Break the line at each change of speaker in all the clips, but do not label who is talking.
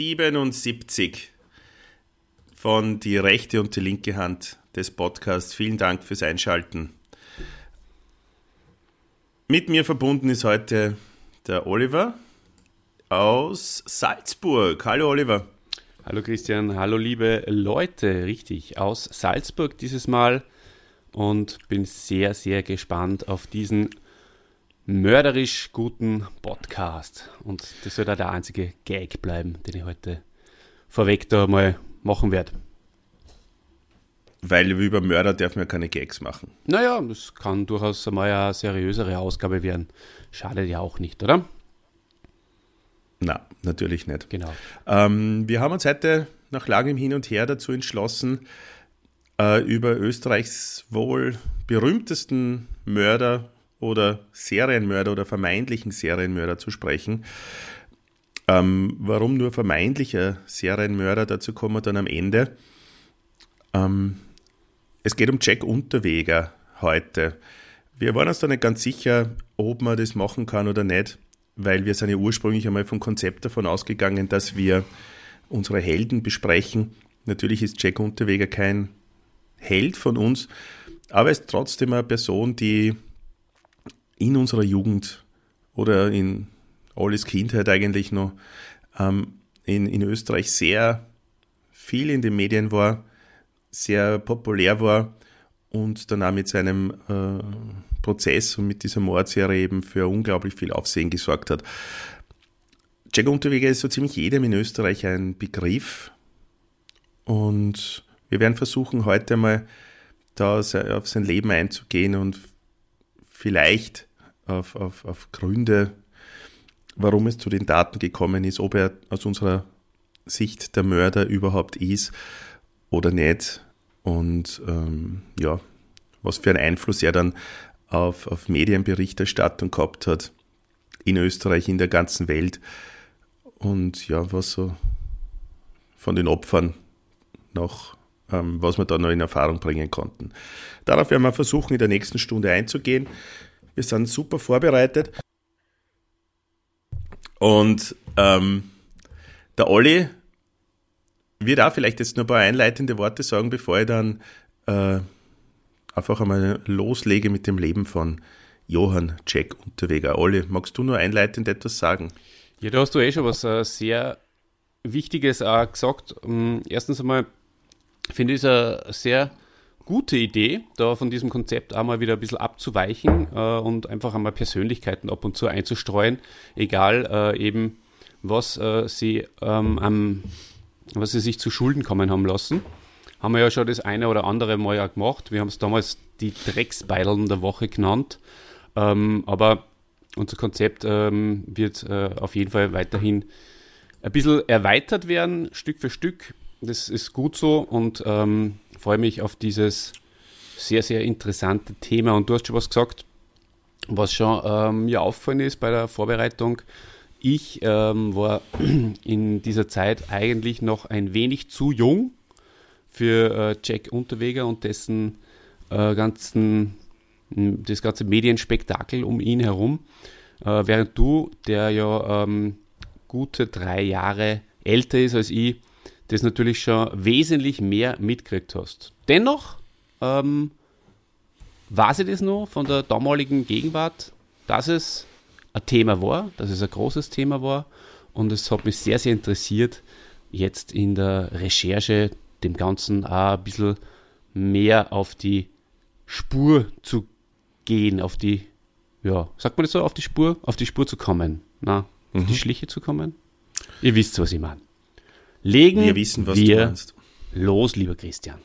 77 von Die rechte und die linke Hand des Podcasts. Vielen Dank fürs Einschalten. Mit mir verbunden ist heute der Oliver aus Salzburg. Hallo Oliver.
Hallo Christian, hallo liebe Leute, richtig, aus Salzburg dieses Mal und bin sehr, sehr gespannt auf diesen mörderisch guten Podcast. Und das soll da der einzige Gag bleiben, den ich heute vorweg da mal machen werde.
Weil über Mörder darf man ja keine Gags machen.
Naja, das kann durchaus mal eine seriösere Ausgabe werden. Schadet ja auch nicht, oder?
Na, natürlich nicht.
Genau.
Ähm, wir haben uns heute nach langem Hin und Her dazu entschlossen, äh, über Österreichs wohl berühmtesten Mörder oder Serienmörder oder vermeintlichen Serienmörder zu sprechen. Ähm, warum nur vermeintlicher Serienmörder? Dazu kommen wir dann am Ende. Ähm, es geht um Jack Unterweger heute. Wir waren uns da nicht ganz sicher, ob man das machen kann oder nicht, weil wir sind ja ursprünglich einmal vom Konzept davon ausgegangen, dass wir unsere Helden besprechen. Natürlich ist Jack Unterweger kein Held von uns, aber er ist trotzdem eine Person, die in unserer Jugend oder in alles Kindheit eigentlich noch ähm, in, in Österreich sehr viel in den Medien war, sehr populär war und dann auch mit seinem äh, Prozess und mit dieser Mordserie eben für unglaublich viel Aufsehen gesorgt hat. Jack Unterweger ist so ziemlich jedem in Österreich ein Begriff und wir werden versuchen, heute mal da auf sein Leben einzugehen und vielleicht auf, auf, auf Gründe, warum es zu den Daten gekommen ist, ob er aus unserer Sicht der Mörder überhaupt ist oder nicht. Und ähm, ja, was für einen Einfluss er dann auf, auf Medienberichterstattung gehabt hat in Österreich, in der ganzen Welt. Und ja, was so von den Opfern noch, ähm, was wir da noch in Erfahrung bringen konnten. Darauf werden wir versuchen, in der nächsten Stunde einzugehen. Wir sind super vorbereitet. Und ähm, der Olli wird auch vielleicht jetzt nur ein paar einleitende Worte sagen, bevor ich dann äh, einfach einmal loslege mit dem Leben von Johann Jack Unterweger. Olli, magst du nur einleitend etwas sagen?
Ja, da hast du eh schon was äh, sehr Wichtiges auch gesagt. Ähm, erstens einmal finde ich es eine sehr gute Idee, da von diesem Konzept einmal wieder ein bisschen abzuweichen äh, und einfach einmal Persönlichkeiten ab und zu einzustreuen, egal äh, eben, was äh, sie ähm, am, was sie sich zu Schulden kommen haben lassen. Haben wir ja schon das eine oder andere Mal ja gemacht. Wir haben es damals die Drecksbeideln der Woche genannt. Ähm, aber unser Konzept ähm, wird äh, auf jeden Fall weiterhin ein bisschen erweitert werden, Stück für Stück. Das ist gut so und ähm, freue mich auf dieses sehr, sehr interessante Thema. Und du hast schon was gesagt, was schon ähm, mir aufgefallen ist bei der Vorbereitung. Ich ähm, war in dieser Zeit eigentlich noch ein wenig zu jung für äh, Jack Unterweger und dessen äh, ganzen, das ganze Medienspektakel um ihn herum. Äh, während du, der ja ähm, gute drei Jahre älter ist als ich, das natürlich schon wesentlich mehr mitgekriegt hast. Dennoch ähm, weiß ich das noch von der damaligen Gegenwart, dass es ein Thema war, dass es ein großes Thema war und es hat mich sehr, sehr interessiert, jetzt in der Recherche dem Ganzen auch ein bisschen mehr auf die Spur zu gehen, auf die, ja, sagt man das so, auf die Spur, auf die Spur zu kommen, na, mhm. auf die mhm. Schliche zu kommen. Ihr wisst, was ich meine. Legen wir, wissen, was wir los, lieber Christian.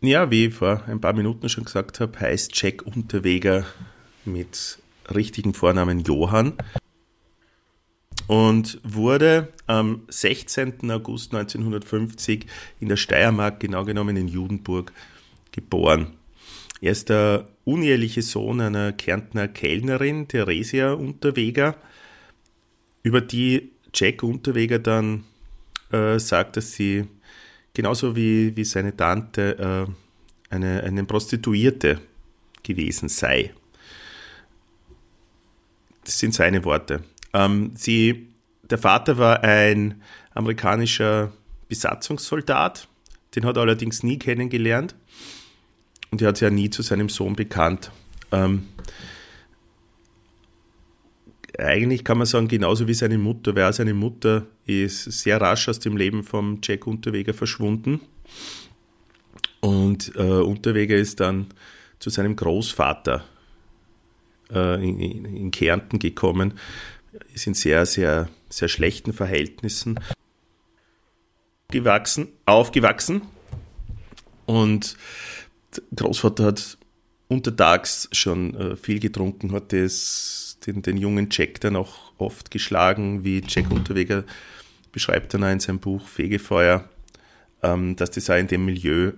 Ja, wie ich vor ein paar Minuten schon gesagt habe, heißt Jack Unterweger mit richtigen Vornamen Johann und wurde am 16. August 1950 in der Steiermark, genau genommen in Judenburg, geboren. Er ist der uneheliche Sohn einer Kärntner Kellnerin, Theresia Unterweger, über die Jack Unterweger dann äh, sagt, dass sie genauso wie, wie seine Tante äh, eine, eine Prostituierte gewesen sei. Das sind seine Worte. Ähm, sie, der Vater war ein amerikanischer Besatzungssoldat, den hat er allerdings nie kennengelernt und er hat sich ja nie zu seinem Sohn bekannt. Ähm, eigentlich kann man sagen, genauso wie seine Mutter, weil seine Mutter ist sehr rasch aus dem Leben vom Jack Unterweger verschwunden. Und äh, Unterweger ist dann zu seinem Großvater äh, in, in, Kärnten gekommen, ist in sehr, sehr, sehr schlechten Verhältnissen gewachsen, aufgewachsen. Und Großvater hat untertags schon äh, viel getrunken, hat das, den, den jungen Jack dann auch oft geschlagen, wie Jack Unterweger beschreibt dann auch in seinem Buch Fegefeuer, ähm, dass das auch in dem Milieu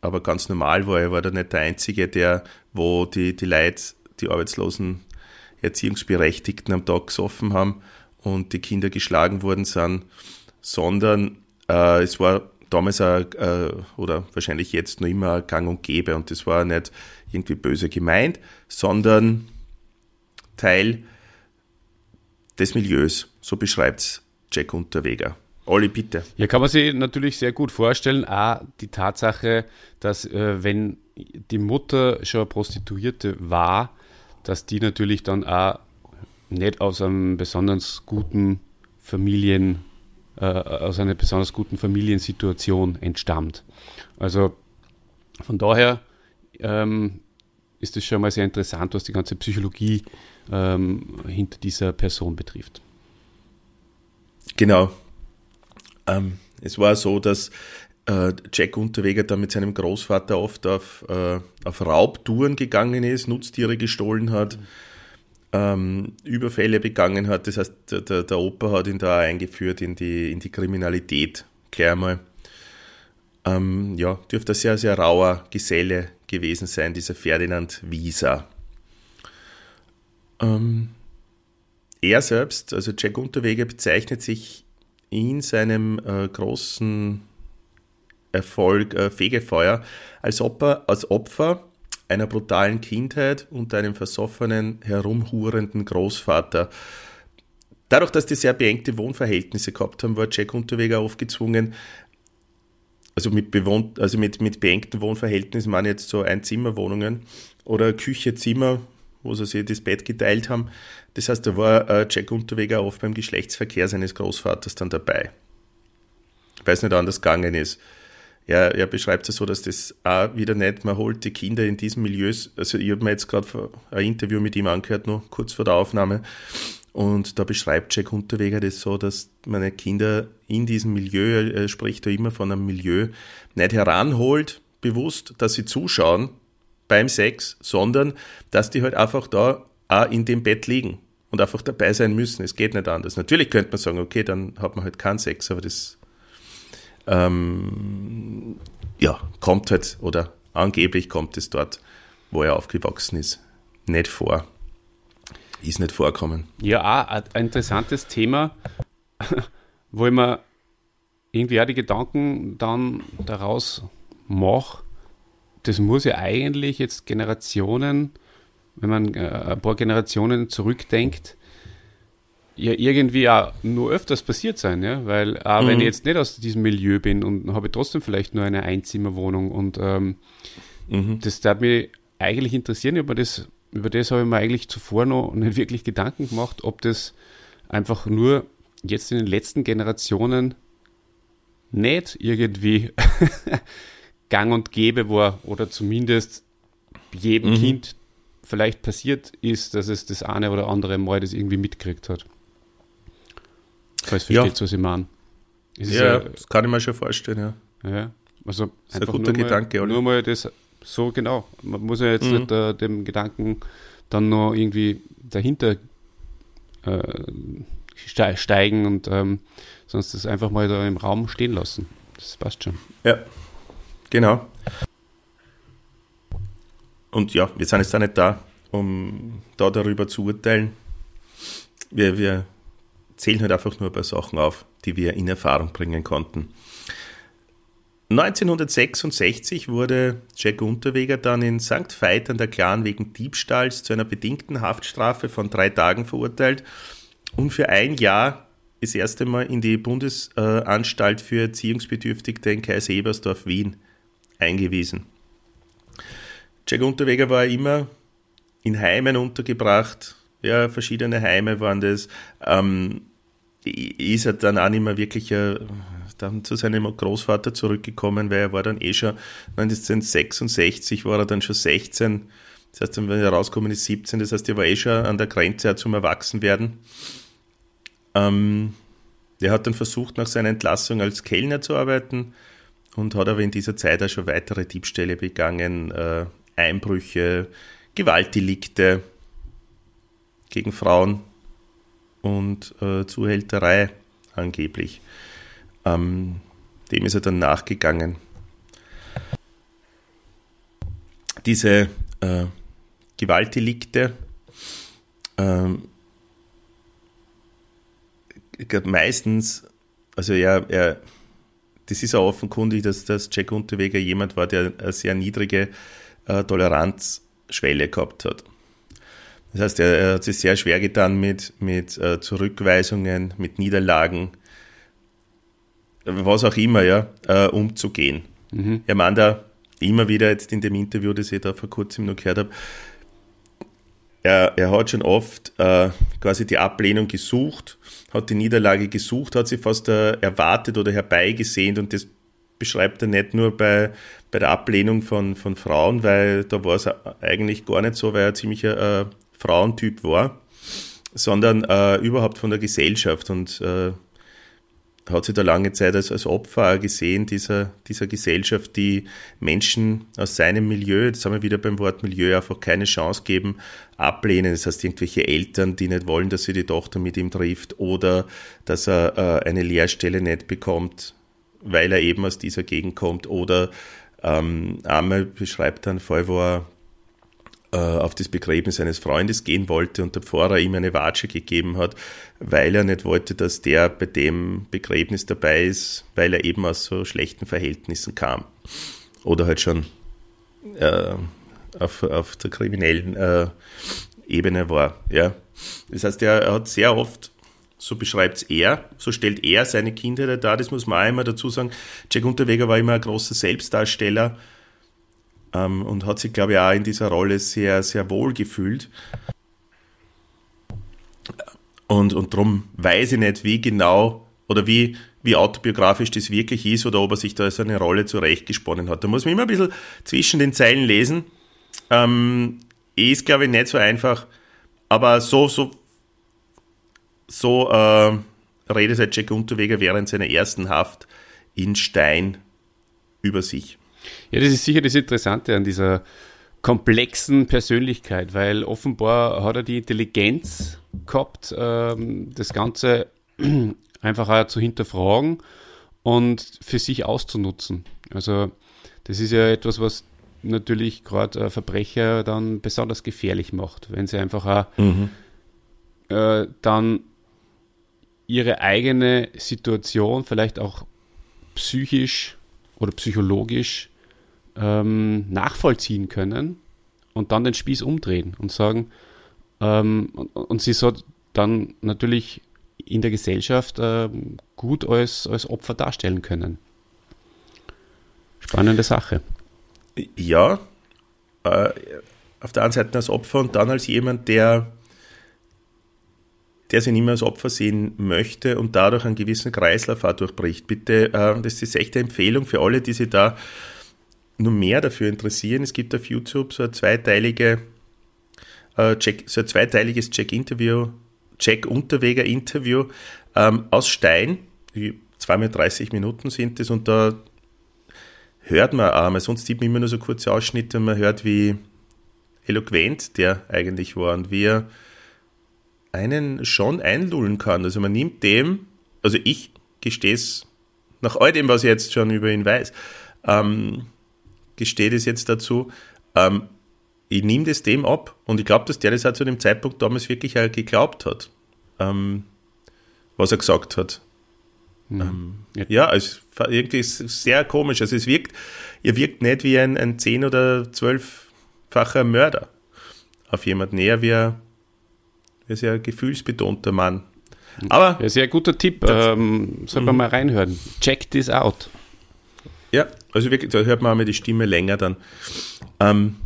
aber ganz normal war. Er war da nicht der Einzige, der, wo die, die Leute, die arbeitslosen Erziehungsberechtigten am Tag gesoffen haben und die Kinder geschlagen worden sind, sondern äh, es war damals auch, äh, oder wahrscheinlich jetzt noch immer gang und gäbe und das war nicht irgendwie böse gemeint, sondern Teil des Milieus. So beschreibt es Jack Unterweger. Olli, bitte.
Ja, kann man sich natürlich sehr gut vorstellen. A, die Tatsache, dass äh, wenn die Mutter schon Prostituierte war, dass die natürlich dann auch nicht aus einem besonders guten Familien, äh, aus einer besonders guten Familiensituation entstammt. Also von daher ähm, ist es schon mal sehr interessant, was die ganze Psychologie ähm, hinter dieser Person betrifft.
Genau. Ähm, es war so, dass äh, Jack Unterweger da mit seinem Großvater oft auf, äh, auf Raubtouren gegangen ist, Nutztiere gestohlen hat, ähm, Überfälle begangen hat. Das heißt, der, der, Opa hat ihn da eingeführt in die, in die Kriminalität. Gleich einmal. Ähm, ja, dürfte ein sehr, sehr rauer Geselle gewesen sein, dieser Ferdinand Wieser. Ähm, er selbst, also Jack Unterweger, bezeichnet sich in seinem äh, großen Erfolg äh, Fegefeuer als Opfer, als Opfer einer brutalen Kindheit und einem versoffenen, herumhurenden Großvater. Dadurch, dass die sehr beengte Wohnverhältnisse gehabt haben, war Jack Unterweger oft gezwungen, also mit, bewohnt, also mit, mit beengten Wohnverhältnissen waren jetzt so Einzimmerwohnungen oder Küche, Zimmer, wo sie sich das Bett geteilt haben. Das heißt, da war äh, Jack Unterweger oft beim Geschlechtsverkehr seines Großvaters dann dabei. Weil es nicht anders gegangen ist. Er, er beschreibt es so, dass das auch wieder nicht, man holt die Kinder in diesen Milieus, also ich habe mir jetzt gerade ein Interview mit ihm angehört, noch kurz vor der Aufnahme, und da beschreibt Jack Unterweger das so, dass meine Kinder in diesem Milieu, er spricht da immer von einem Milieu, nicht heranholt, bewusst, dass sie zuschauen beim Sex, sondern dass die halt einfach da auch in dem Bett liegen und einfach dabei sein müssen. Es geht nicht anders. Natürlich könnte man sagen, okay, dann hat man halt keinen Sex, aber das ähm, ja, kommt halt, oder angeblich kommt es dort, wo er aufgewachsen ist, nicht vor. Ist nicht vorkommen.
Ja, ein interessantes Thema, wo ich mir irgendwie auch die Gedanken dann daraus mache, das muss ja eigentlich jetzt Generationen, wenn man äh, ein paar Generationen zurückdenkt, ja irgendwie auch nur öfters passiert sein, ja, weil auch mhm. wenn ich jetzt nicht aus diesem Milieu bin und habe trotzdem vielleicht nur eine Einzimmerwohnung und ähm, mhm. das darf mich eigentlich interessieren, über das, über das habe ich mir eigentlich zuvor noch nicht wirklich Gedanken gemacht, ob das einfach nur jetzt in den letzten Generationen nicht irgendwie gang und gäbe war oder zumindest jedem mhm. Kind vielleicht passiert ist, dass es das eine oder andere Mal das irgendwie mitgekriegt hat. Falls versteht, ja. was ich meine.
ja, ja, das kann ich mir schon vorstellen,
ja. ja also
das ist ein guter nur Gedanke,
mal, Nur mal das, so genau. Man muss ja jetzt mhm. nicht äh, dem Gedanken dann noch irgendwie dahinter äh, steigen und ähm, sonst das einfach mal da im Raum stehen lassen. Das passt schon.
Ja, genau. Und ja, wir sind jetzt auch nicht da, um da darüber zu urteilen. Wir, wir zählen halt einfach nur ein paar Sachen auf, die wir in Erfahrung bringen konnten. 1966 wurde Jack Unterweger dann in St. Veit an der Clan wegen Diebstahls zu einer bedingten Haftstrafe von drei Tagen verurteilt und für ein Jahr das erste Mal in die Bundesanstalt für Erziehungsbedürftige in Kaisebersdorf, Wien eingewiesen. Jack Unterweger war immer in Heimen untergebracht, ja, verschiedene Heime waren das. Ähm, ist er dann auch nicht mehr wirklich äh, dann zu seinem Großvater zurückgekommen, weil er war dann eh schon 1966 war er dann schon 16. Das heißt, wenn er rauskommen ist 17, das heißt, er war eh schon an der Grenze zum Erwachsenwerden. Ähm, er hat dann versucht, nach seiner Entlassung als Kellner zu arbeiten und hat aber in dieser Zeit auch schon weitere Diebstähle begangen, äh, Einbrüche, Gewaltdelikte gegen Frauen und äh, Zuhälterei angeblich. Ähm, dem ist er dann nachgegangen. Diese äh, Gewaltdelikte ähm, meistens, also er, er, das ist auch offenkundig, dass, dass Jack Unterweger jemand war, der eine sehr niedrige äh, Toleranzschwelle gehabt hat. Das heißt, er, er, hat sich sehr schwer getan mit, mit äh, Zurückweisungen, mit Niederlagen, was auch immer, ja, äh, umzugehen. Mhm. Er meint da immer wieder jetzt in dem Interview, das ich da vor kurzem noch gehört habe, er, er hat schon oft äh, quasi die Ablehnung gesucht, hat die Niederlage gesucht, hat sie fast äh, erwartet oder herbeigesehnt und das beschreibt er nicht nur bei, bei der Ablehnung von, von Frauen, weil da war es eigentlich gar nicht so, weil er ziemlich äh, Frauentyp war, sondern äh, überhaupt von der Gesellschaft und äh, hat sich da lange Zeit als, als Opfer gesehen, dieser, dieser Gesellschaft, die Menschen aus seinem Milieu, jetzt sind wir wieder beim Wort Milieu, einfach keine Chance geben, ablehnen. Das heißt, irgendwelche Eltern, die nicht wollen, dass sie die Tochter mit ihm trifft oder dass er äh, eine Lehrstelle nicht bekommt, weil er eben aus dieser Gegend kommt. Oder ähm, einmal beschreibt er einen Fall, wo er auf das Begräbnis eines Freundes gehen wollte und der Pfarrer ihm eine Watsche gegeben hat, weil er nicht wollte, dass der bei dem Begräbnis dabei ist, weil er eben aus so schlechten Verhältnissen kam. Oder halt schon äh, auf, auf der kriminellen äh, Ebene war. Ja. Das heißt, er, er hat sehr oft so beschreibt es er, so stellt er seine Kindheit dar, das muss man auch immer dazu sagen. Jack Unterweger war immer ein großer Selbstdarsteller, ähm, und hat sich, glaube ich, auch in dieser Rolle sehr, sehr wohl gefühlt. Und, und darum weiß ich nicht, wie genau oder wie, wie autobiografisch das wirklich ist oder ob er sich da so eine Rolle zurechtgesponnen hat. Da muss man immer ein bisschen zwischen den Zeilen lesen. Ähm, ist, glaube ich, nicht so einfach, aber so, so, so äh, redet halt Jack Unterweger während seiner ersten Haft in Stein über sich.
Ja, das ist sicher das Interessante an dieser komplexen Persönlichkeit, weil offenbar hat er die Intelligenz gehabt, ähm, das Ganze einfach auch zu hinterfragen und für sich auszunutzen. Also das ist ja etwas, was natürlich gerade Verbrecher dann besonders gefährlich macht, wenn sie einfach auch mhm. äh, dann ihre eigene Situation vielleicht auch psychisch oder psychologisch ähm, nachvollziehen können und dann den Spieß umdrehen und sagen, ähm, und, und, sie so dann natürlich in der Gesellschaft äh, gut als, als Opfer darstellen können. Spannende Sache.
Ja, äh, auf der einen Seite als Opfer und dann als jemand, der, der sich nicht mehr als Opfer sehen möchte und dadurch einen gewissen Kreislauf durchbricht. Bitte, äh, das ist echt eine Empfehlung für alle, die sich da nur mehr dafür interessieren, es gibt auf YouTube so ein zweiteilige, äh, Jack, so ein zweiteiliges Jack-Interview, Jack-Unterweger-Interview ähm, aus Stein, die zweimal 30 Minuten sind es und da hört man weil sonst sieht man immer nur so kurze Ausschnitte und man hört, wie eloquent der eigentlich war und wie er einen schon einlullen kann. Also man nimmt dem, also ich gestehe es nach all dem, was ich jetzt schon über ihn weiß, ähm, gestehe das jetzt dazu. Ähm, ich nehme das dem ab und ich glaube, dass der das auch zu dem Zeitpunkt damals wirklich auch geglaubt hat. Ähm, was er gesagt hat. Mhm. Ähm, ja, es irgendwie ist sehr komisch. Also es wirkt, ihr wirkt nicht wie ein, ein 10- oder 12-facher Mörder auf jemanden, eher wie ein, wie ein sehr gefühlsbetonter Mann.
Aber. Ja, sehr guter Tipp. Ähm, soll man mhm. mal reinhören. Check this out.
Ja, also wirklich, da hört man auch mal die Stimme länger dann. Ähm,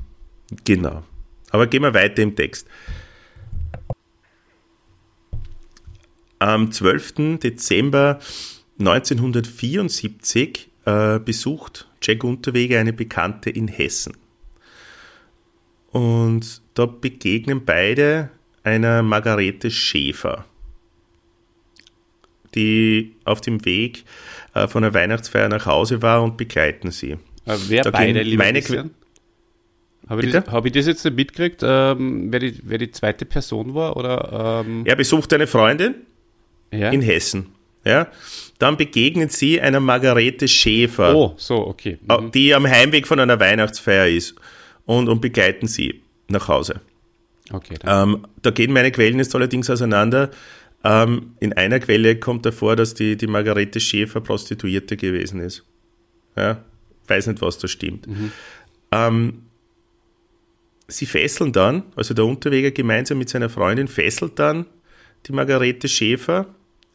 genau. Aber gehen wir weiter im Text. Am 12. Dezember 1974 äh, besucht Jack Unterweger eine Bekannte in Hessen. Und da begegnen beide einer Margarete Schäfer, die auf dem Weg äh, von der Weihnachtsfeier nach Hause war und begleiten sie.
Äh, wer da beide, lieber meine Christian? Habe ich, hab ich, das jetzt nicht mitgekriegt, ähm, wer, die, wer die zweite Person war? Oder, ähm
Er besucht eine Freundin ja? in Hessen. Ja? Dann begegnen sie einer Margarete Schäfer.
Oh, so, okay.
Mhm. Die am Heimweg von einer Weihnachtsfeier ist und, und begleiten sie nach Hause. Okay, ähm, da gehen meine Quellen jetzt allerdings auseinander. Ähm, in einer Quelle kommt davor, dass die, die Margarete Schäfer Prostituierte gewesen ist. Ja, weiß nicht, was da stimmt. Mhm. Ähm, sie fesseln dann, also der Unterweger gemeinsam mit seiner Freundin fesselt dann die Margarete Schäfer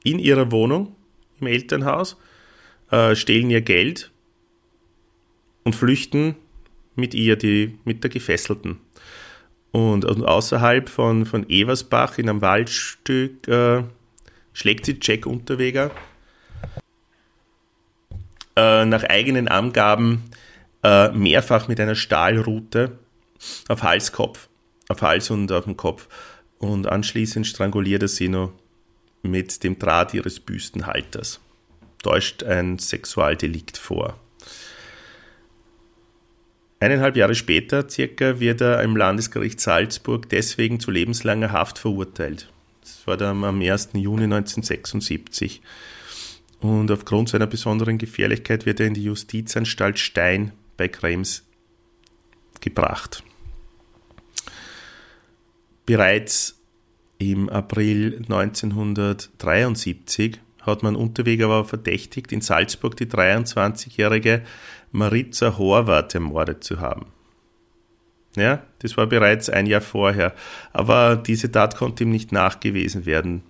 in ihrer Wohnung im Elternhaus, äh, stehlen ihr Geld und flüchten mit ihr, die, mit der Gefesselten. Und, außerhalb von, von Eversbach in einem Waldstück äh, schlägt sie Jack Unterweger äh, nach eigenen Angaben äh, mehrfach mit einer Stahlrute auf Halskopf, auf Hals und auf den Kopf. Und anschließend stranguliert er sie noch mit dem Draht ihres Büstenhalters. Täuscht ein Sexualdelikt vor. Eineinhalb Jahre später circa wird er im Landesgericht Salzburg deswegen zu lebenslanger Haft verurteilt. Das war dann am 1. Juni 1976. Und aufgrund seiner besonderen Gefährlichkeit wird er in die Justizanstalt Stein bei Krems gebracht. Bereits im April 1973 hat man Unterweg aber verdächtigt, in Salzburg die 23-jährige Maritza Horvath ermordet zu haben. Ja, das war bereits ein Jahr vorher. Aber diese Tat konnte ihm nicht nachgewiesen werden.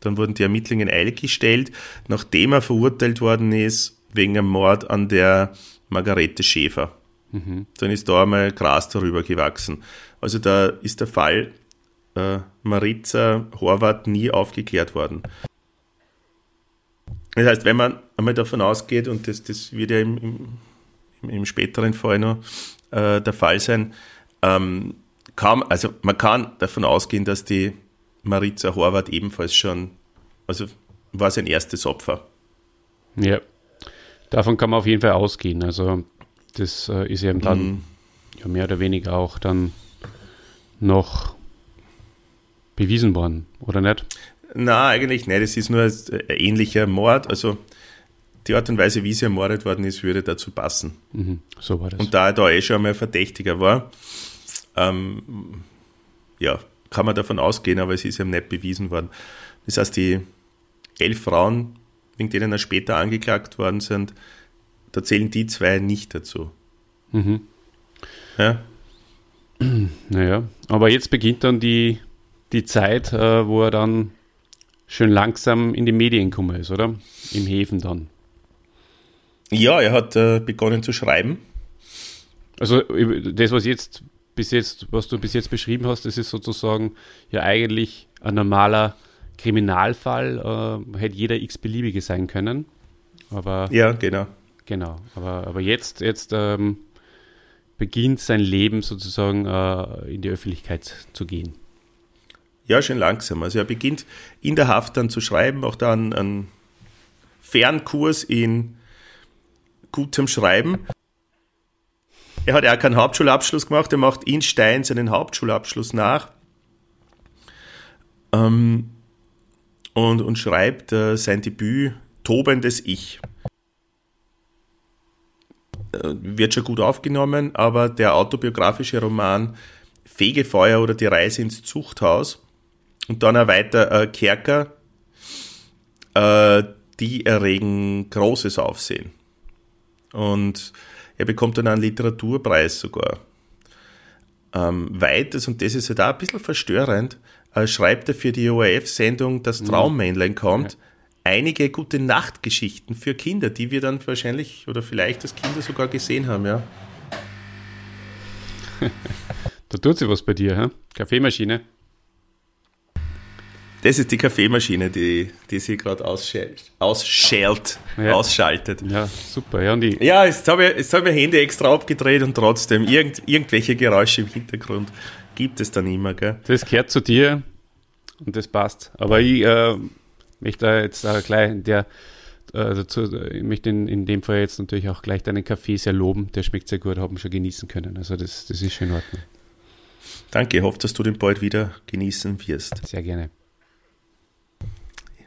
Dann wurden die Ermittlungen in Eile gestellt, nachdem er verurteilt worden ist wegen einem Mord an der Margarete Schäfer. Mhm. Dann ist da einmal Gras darüber gewachsen. Also da ist der Fall äh, Maritza Horvath nie aufgeklärt worden. Das heißt, wenn man einmal davon ausgeht, und das, das wird ja im, im, im späteren Fall noch äh, der Fall sein, ähm, kam, also man kann davon ausgehen, dass die Maritza Horvath ebenfalls schon, also war sein erstes Opfer.
Ja, davon kann man auf jeden Fall ausgehen. Also das äh, ist eben dann mhm. ja, mehr oder weniger auch dann noch bewiesen worden, oder nicht?
Na, eigentlich nicht. Es ist nur ein ähnlicher Mord. Also die Art und Weise, wie sie ermordet worden ist, würde dazu passen.
Mhm, so war das.
Und da er da eh schon einmal Verdächtiger war, ähm, ja, kann man davon ausgehen, aber es ist ihm nicht bewiesen worden. Das heißt, die elf Frauen, wegen denen er später angeklagt worden sind, da zählen die zwei nicht dazu.
Mhm. Ja. Naja, aber jetzt beginnt dann die, die Zeit, äh, wo er dann schön langsam in die Medien gekommen ist, oder? Im Häfen dann.
Ja, er hat äh, begonnen zu schreiben.
Also das, was jetzt bis jetzt, was du bis jetzt beschrieben hast, das ist sozusagen ja eigentlich ein normaler Kriminalfall. Äh, hätte jeder x-beliebige sein können. Aber
ja, genau.
Genau. Aber, aber jetzt, jetzt ähm, beginnt sein Leben sozusagen äh, in die Öffentlichkeit zu gehen.
Ja, schon langsam. Also er beginnt in der Haft dann zu schreiben, auch dann einen Fernkurs in gutem Schreiben. Er hat ja keinen Hauptschulabschluss gemacht, er macht in Stein seinen Hauptschulabschluss nach ähm, und, und schreibt äh, sein Debüt Tobendes Ich. Äh, wird schon gut aufgenommen, aber der autobiografische Roman Fegefeuer oder die Reise ins Zuchthaus und dann auch weiter äh, Kerker äh, die erregen großes Aufsehen. Und er bekommt dann einen Literaturpreis sogar. Ähm, weiters, und das ist ja da ein bisschen verstörend, äh, schreibt er für die ORF-Sendung Das mhm. Traummännlein kommt, ja. einige gute Nachtgeschichten für Kinder, die wir dann wahrscheinlich oder vielleicht als Kinder sogar gesehen haben, ja.
da tut sich was bei dir, hä? Kaffeemaschine.
Das ist die Kaffeemaschine, die, die sie gerade ausschält, ausschält, ja. ausschaltet.
Ja, super. Ja,
die ja jetzt habe ich, hab ich Handy extra abgedreht und trotzdem irgend, irgendwelche Geräusche im Hintergrund gibt es dann immer. Gell?
Das gehört zu dir und das passt. Aber ich äh, möchte jetzt äh, gleich der, äh, dazu, ich möchte in, in dem Fall jetzt natürlich auch gleich deinen Kaffee sehr loben. Der schmeckt sehr gut, haben schon genießen können. Also das, das ist schon in Ordnung.
Danke, ich hoffe, dass du den bald wieder genießen wirst.
Sehr gerne.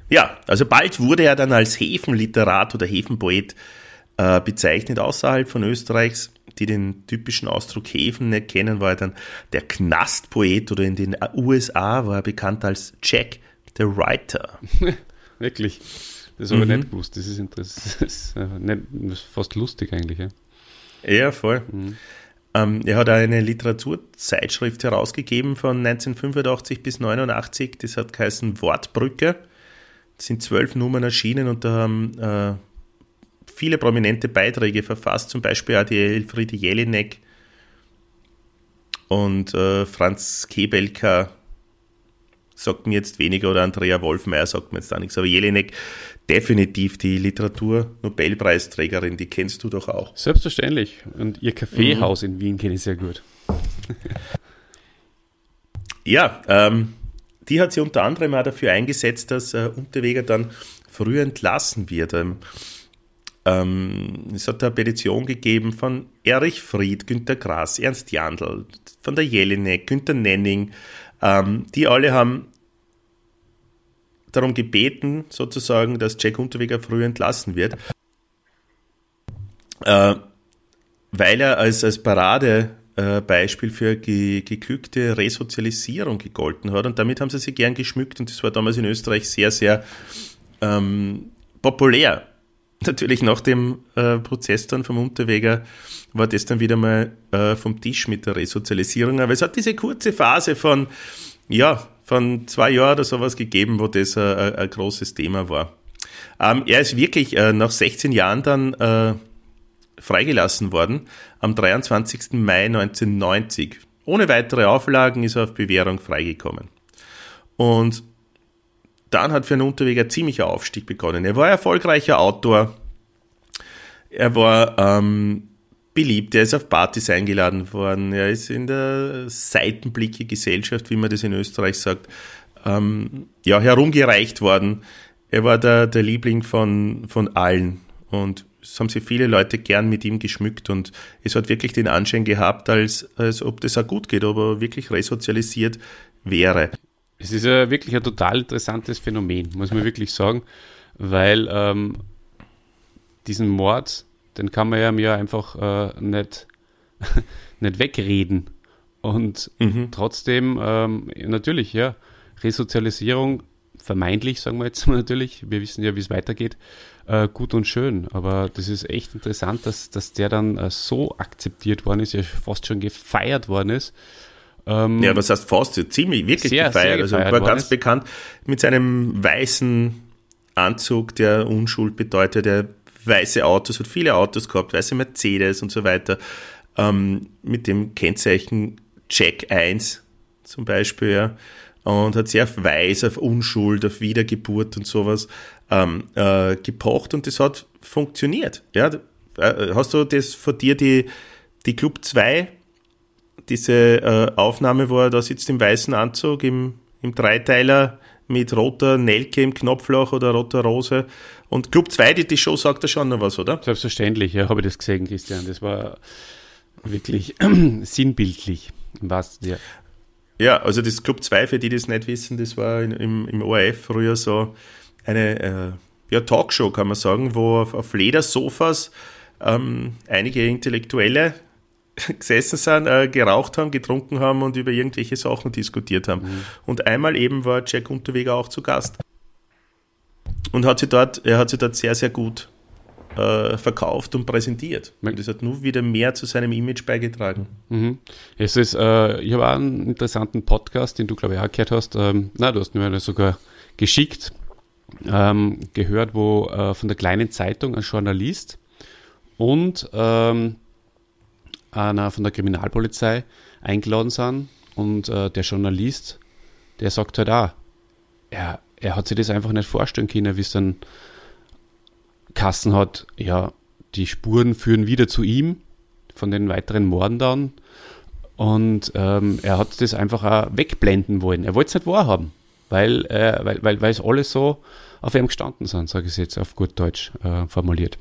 Ja, also bald wurde er dann als Häfenliterat oder Häfenpoet äh, bezeichnet außerhalb von Österreichs. Die den typischen Ausdruck Häfen nicht kennen, war er dann der Knastpoet oder in den USA war er bekannt als Jack the Writer.
Wirklich. Das habe ich mhm. nicht gewusst. Das ist interessant. Das ist, nicht, das ist fast lustig eigentlich. Ja,
ja voll. Mhm. Ähm, er hat eine Literaturzeitschrift herausgegeben von 1985 bis 1989. Das hat geheißen Wortbrücke sind zwölf Nummern erschienen und da haben äh, viele prominente Beiträge verfasst, zum Beispiel auch die Elfriede Jelinek und äh, Franz Kebelka sagt mir jetzt weniger oder Andrea Wolfmeier sagt mir jetzt auch nichts, aber Jelinek definitiv die Literatur-Nobelpreisträgerin, die kennst du doch auch.
Selbstverständlich. Und ihr Kaffeehaus mhm. in Wien kenne ich sehr gut.
ja, ähm, die hat sich unter anderem auch dafür eingesetzt, dass äh, Unterweger dann früh entlassen wird. Ähm, ähm, es hat eine Petition gegeben von Erich Fried, Günter Grass, Ernst Jandl, von der Jelinek, Günter Nenning. Ähm, die alle haben darum gebeten, sozusagen, dass Jack Unterweger früh entlassen wird, äh, weil er als, als Parade äh, Beispiel für ge geglückte Resozialisierung gegolten hat. Und damit haben sie sich gern geschmückt und das war damals in Österreich sehr, sehr ähm, populär. Natürlich nach dem äh, Prozess dann vom Unterweger war das dann wieder mal äh, vom Tisch mit der Resozialisierung. Aber es hat diese kurze Phase von, ja, von zwei Jahren oder sowas gegeben, wo das äh, ein großes Thema war. Ähm, er ist wirklich äh, nach 16 Jahren dann äh, freigelassen worden am 23. Mai 1990. Ohne weitere Auflagen ist er auf Bewährung freigekommen. Und dann hat für einen Unterweger ziemlicher Aufstieg begonnen. Er war erfolgreicher Autor, er war ähm, beliebt, er ist auf Partys eingeladen worden, er ist in der Seitenblicke-Gesellschaft, wie man das in Österreich sagt, ähm, ja, herumgereicht worden. Er war der, der Liebling von, von allen. Und es haben sich viele Leute gern mit ihm geschmückt und es hat wirklich den Anschein gehabt, als, als ob das auch gut geht, ob er wirklich resozialisiert wäre.
Es ist ja wirklich ein total interessantes Phänomen, muss man wirklich sagen, weil ähm, diesen Mord, den kann man ja mir einfach äh, nicht, nicht wegreden. Und mhm. trotzdem, ähm, natürlich, ja, Resozialisierung, vermeintlich, sagen wir jetzt mal natürlich, wir wissen ja, wie es weitergeht, äh, gut und schön. Aber das ist echt interessant, dass, dass der dann äh, so akzeptiert worden ist, ja fast schon gefeiert worden ist.
Ähm, ja, was heißt fast? Ziemlich, wirklich sehr, gefeiert. Sehr gefeiert. Also war ganz ist. bekannt mit seinem weißen Anzug, der Unschuld bedeutet, der weiße Autos, hat viele Autos gehabt, weiße Mercedes und so weiter, ähm, mit dem Kennzeichen Jack 1 zum Beispiel, ja, und hat sehr auf Weiß, auf Unschuld, auf Wiedergeburt und sowas ähm, äh, gepocht und das hat funktioniert. Ja, äh, hast du das von dir die, die Club 2, diese äh, Aufnahme, wo er da sitzt im weißen Anzug, im, im Dreiteiler mit roter Nelke im Knopfloch oder roter Rose. Und Club 2, die, die Show sagt da schon noch was, oder?
Selbstverständlich, ja, habe ich das gesehen, Christian. Das war wirklich sinnbildlich wahrsten
ja. Ja, also das Club 2, für die, die das nicht wissen, das war im, im ORF früher so eine äh, ja, Talkshow, kann man sagen, wo auf, auf Ledersofas ähm, einige Intellektuelle gesessen sind, äh, geraucht haben, getrunken haben und über irgendwelche Sachen diskutiert haben. Mhm. Und einmal eben war Jack Unterweger auch zu Gast. und hat sie dort, er hat sie dort sehr, sehr gut äh, verkauft und präsentiert. Und das hat nur wieder mehr zu seinem Image beigetragen.
Mhm. Es ist, äh, ich habe auch einen interessanten Podcast, den du, glaube ich, auch gehört hast. Ähm, na, du hast mir sogar geschickt, ähm, gehört, wo äh, von der kleinen Zeitung ein Journalist und ähm, einer von der Kriminalpolizei eingeladen sind. Und äh, der Journalist, der sagt halt auch, er, er hat sich das einfach nicht vorstellen können, wie es dann Kassen hat, ja, die Spuren führen wieder zu ihm von den weiteren Morden dann. Und ähm, er hat das einfach auch wegblenden wollen. Er wollte es nicht wahrhaben, weil, äh, weil, weil, weil es alles so auf ihm gestanden sind, sage ich es jetzt auf gut Deutsch äh, formuliert.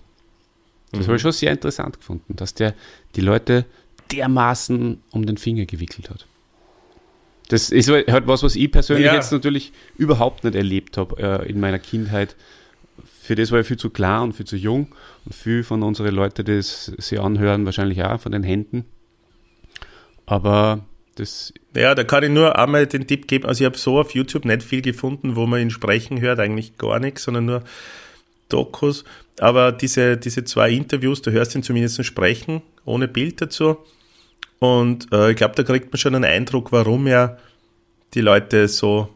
Das mhm. habe ich schon sehr interessant gefunden, dass der die Leute dermaßen um den Finger gewickelt hat. Das ist halt was, was ich persönlich ja. jetzt natürlich überhaupt nicht erlebt habe äh, in meiner Kindheit für das war ich viel zu klar und viel zu jung. Und viel von unseren Leuten, die das sie anhören, wahrscheinlich auch von den Händen. Aber das.
Ja, da kann ich nur einmal den Tipp geben. Also, ich habe so auf YouTube nicht viel gefunden, wo man ihn sprechen hört, eigentlich gar nichts, sondern nur Dokus. Aber diese, diese zwei Interviews, du hörst ihn zumindest sprechen, ohne Bild dazu. Und äh, ich glaube, da kriegt man schon einen Eindruck, warum er die Leute so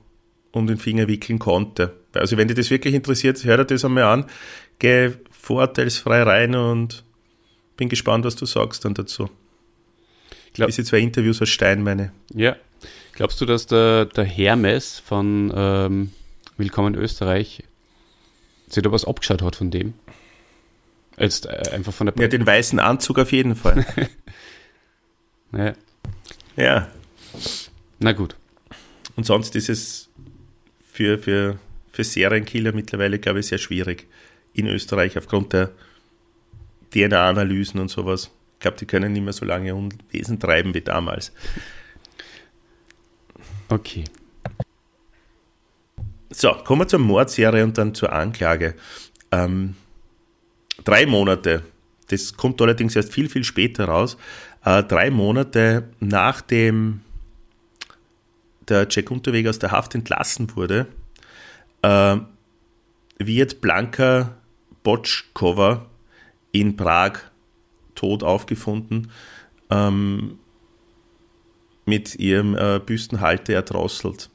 um den Finger wickeln konnte. Also wenn dich das wirklich interessiert, hör dir das einmal an, geh vorurteilsfrei rein und bin gespannt, was du sagst dann dazu. Glaub, Diese zwei Interviews aus Stein meine.
Ja. Glaubst du, dass der, der Hermes von ähm, Willkommen Österreich sich da was abgeschaut hat von dem? Jetzt äh, einfach von der.
Ja, den weißen Anzug auf jeden Fall.
ja.
ja.
Na gut.
Und sonst ist es für, für für Serienkiller mittlerweile, glaube ich, sehr schwierig in Österreich aufgrund der DNA-Analysen und sowas. Ich glaube, die können nicht mehr so lange Unwesen treiben wie damals.
Okay.
So, kommen wir zur Mordserie und dann zur Anklage. Ähm, drei Monate, das kommt allerdings erst viel, viel später raus. Äh, drei Monate nachdem der Jack Unterweg aus der Haft entlassen wurde, äh, wird Blanka Botschkova in Prag tot aufgefunden, ähm, mit ihrem äh, Büstenhalter erdrosselt.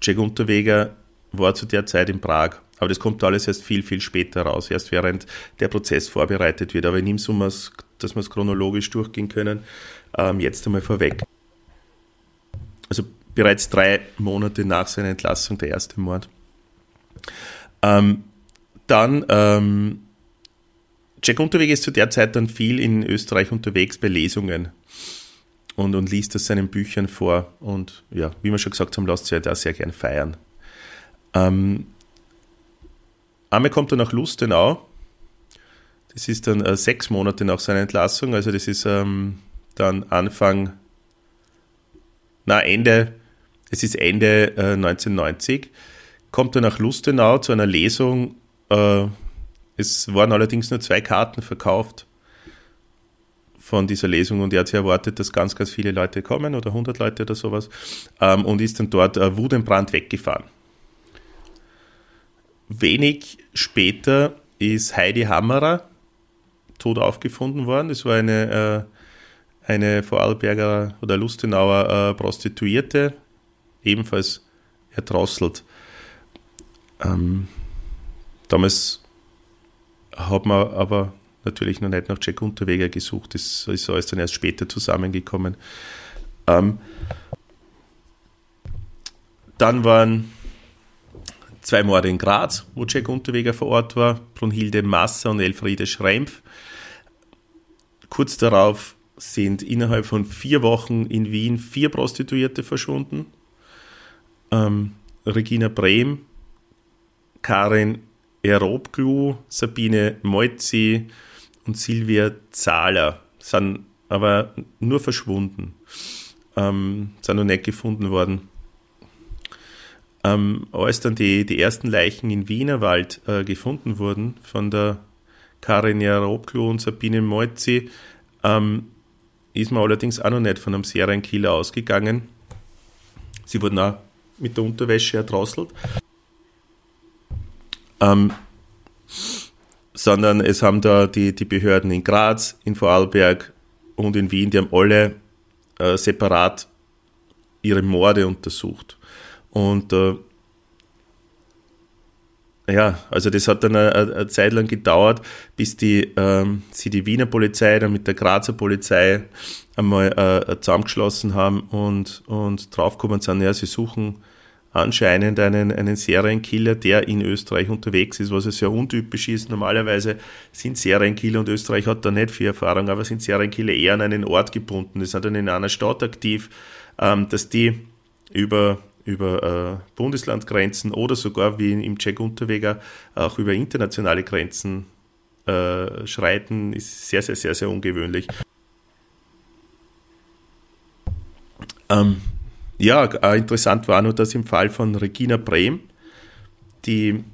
Jack Unterweger war zu der Zeit in Prag, aber das kommt alles erst viel, viel später raus, erst während der Prozess vorbereitet wird. Aber in ihm so, dass wir es chronologisch durchgehen können, ähm, jetzt einmal vorweg. Also bereits drei Monate nach seiner Entlassung der erste Mord. Ähm, dann, ähm, Jack Unterweg ist zu der Zeit dann viel in Österreich unterwegs bei Lesungen und, und liest aus seinen Büchern vor. Und ja, wie wir schon gesagt haben, lasst sich halt auch sehr gern feiern. Ähm, einmal kommt er nach Lustenau. Das ist dann äh, sechs Monate nach seiner Entlassung, also das ist ähm, dann Anfang, na Ende es ist Ende äh, 1990, kommt er nach Lustenau zu einer Lesung. Äh, es waren allerdings nur zwei Karten verkauft von dieser Lesung und er hat sich erwartet, dass ganz, ganz viele Leute kommen oder 100 Leute oder sowas ähm, und ist dann dort äh, Wudenbrand weggefahren. Wenig später ist Heidi Hammerer tot aufgefunden worden. Das war eine, äh, eine Vorarlberger oder Lustenauer äh, Prostituierte, ebenfalls erdrosselt. Ähm, damals hat man aber natürlich noch nicht nach Jack Unterweger gesucht, das ist alles dann erst später zusammengekommen. Ähm, dann waren zwei Morde in Graz, wo Jack Unterweger vor Ort war, Brunhilde Masser und Elfriede Schrempf. Kurz darauf sind innerhalb von vier Wochen in Wien vier Prostituierte verschwunden ähm, Regina Brehm, Karin Erobglu, Sabine Moitzi und Silvia Zahler sind aber nur verschwunden, ähm, sind noch nicht gefunden worden. Ähm, als dann die, die ersten Leichen in Wienerwald äh, gefunden wurden von der Karin Jarobklu und Sabine Moitzi, ähm, ist man allerdings auch noch nicht von einem Serienkiller ausgegangen. Sie wurden auch mit der Unterwäsche erdrosselt. Ähm, sondern es haben da die, die Behörden in Graz, in Vorarlberg und in Wien, die haben alle äh, separat ihre Morde untersucht. Und äh, ja, also das hat dann eine, eine Zeit lang gedauert, bis die, ähm, sie die Wiener Polizei dann mit der Grazer Polizei einmal äh, zusammengeschlossen haben und, und draufgekommen sind, ja, sie suchen anscheinend einen, einen Serienkiller, der in Österreich unterwegs ist, was ja sehr untypisch ist. Normalerweise sind Serienkiller und Österreich hat da nicht viel Erfahrung, aber sind Serienkiller eher an einen Ort gebunden. Die sind dann in einer Stadt aktiv, ähm, dass die über über äh, Bundeslandgrenzen oder sogar wie im Jack Unterweger auch über internationale Grenzen äh, schreiten, ist sehr, sehr, sehr, sehr ungewöhnlich. Ähm, ja, interessant war nur, dass im Fall von Regina Brehm, die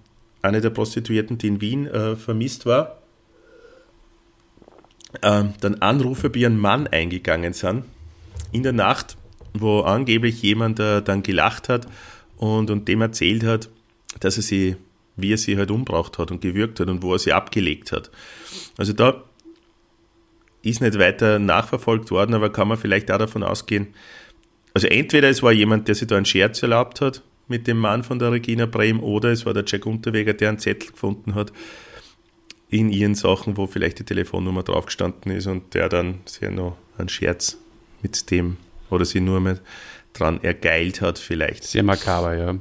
eine der Prostituierten, die in Wien äh, vermisst war, äh, dann Anrufe bei ihrem Mann eingegangen sind in der Nacht wo angeblich jemand äh, dann gelacht hat und, und dem erzählt hat, dass er sie, wie er sie halt umbraucht hat und gewürgt hat und wo er sie abgelegt hat. Also da ist nicht weiter nachverfolgt worden, aber kann man vielleicht auch davon ausgehen, also entweder es war jemand, der sich da einen Scherz erlaubt hat mit dem Mann von der Regina Brehm oder es war der Jack Unterweger, der einen Zettel gefunden hat in ihren Sachen, wo vielleicht die Telefonnummer drauf gestanden ist und der dann sehr noch einen Scherz mit dem oder sie nur mal dran ergeilt hat, vielleicht.
Sehr makaber, ja.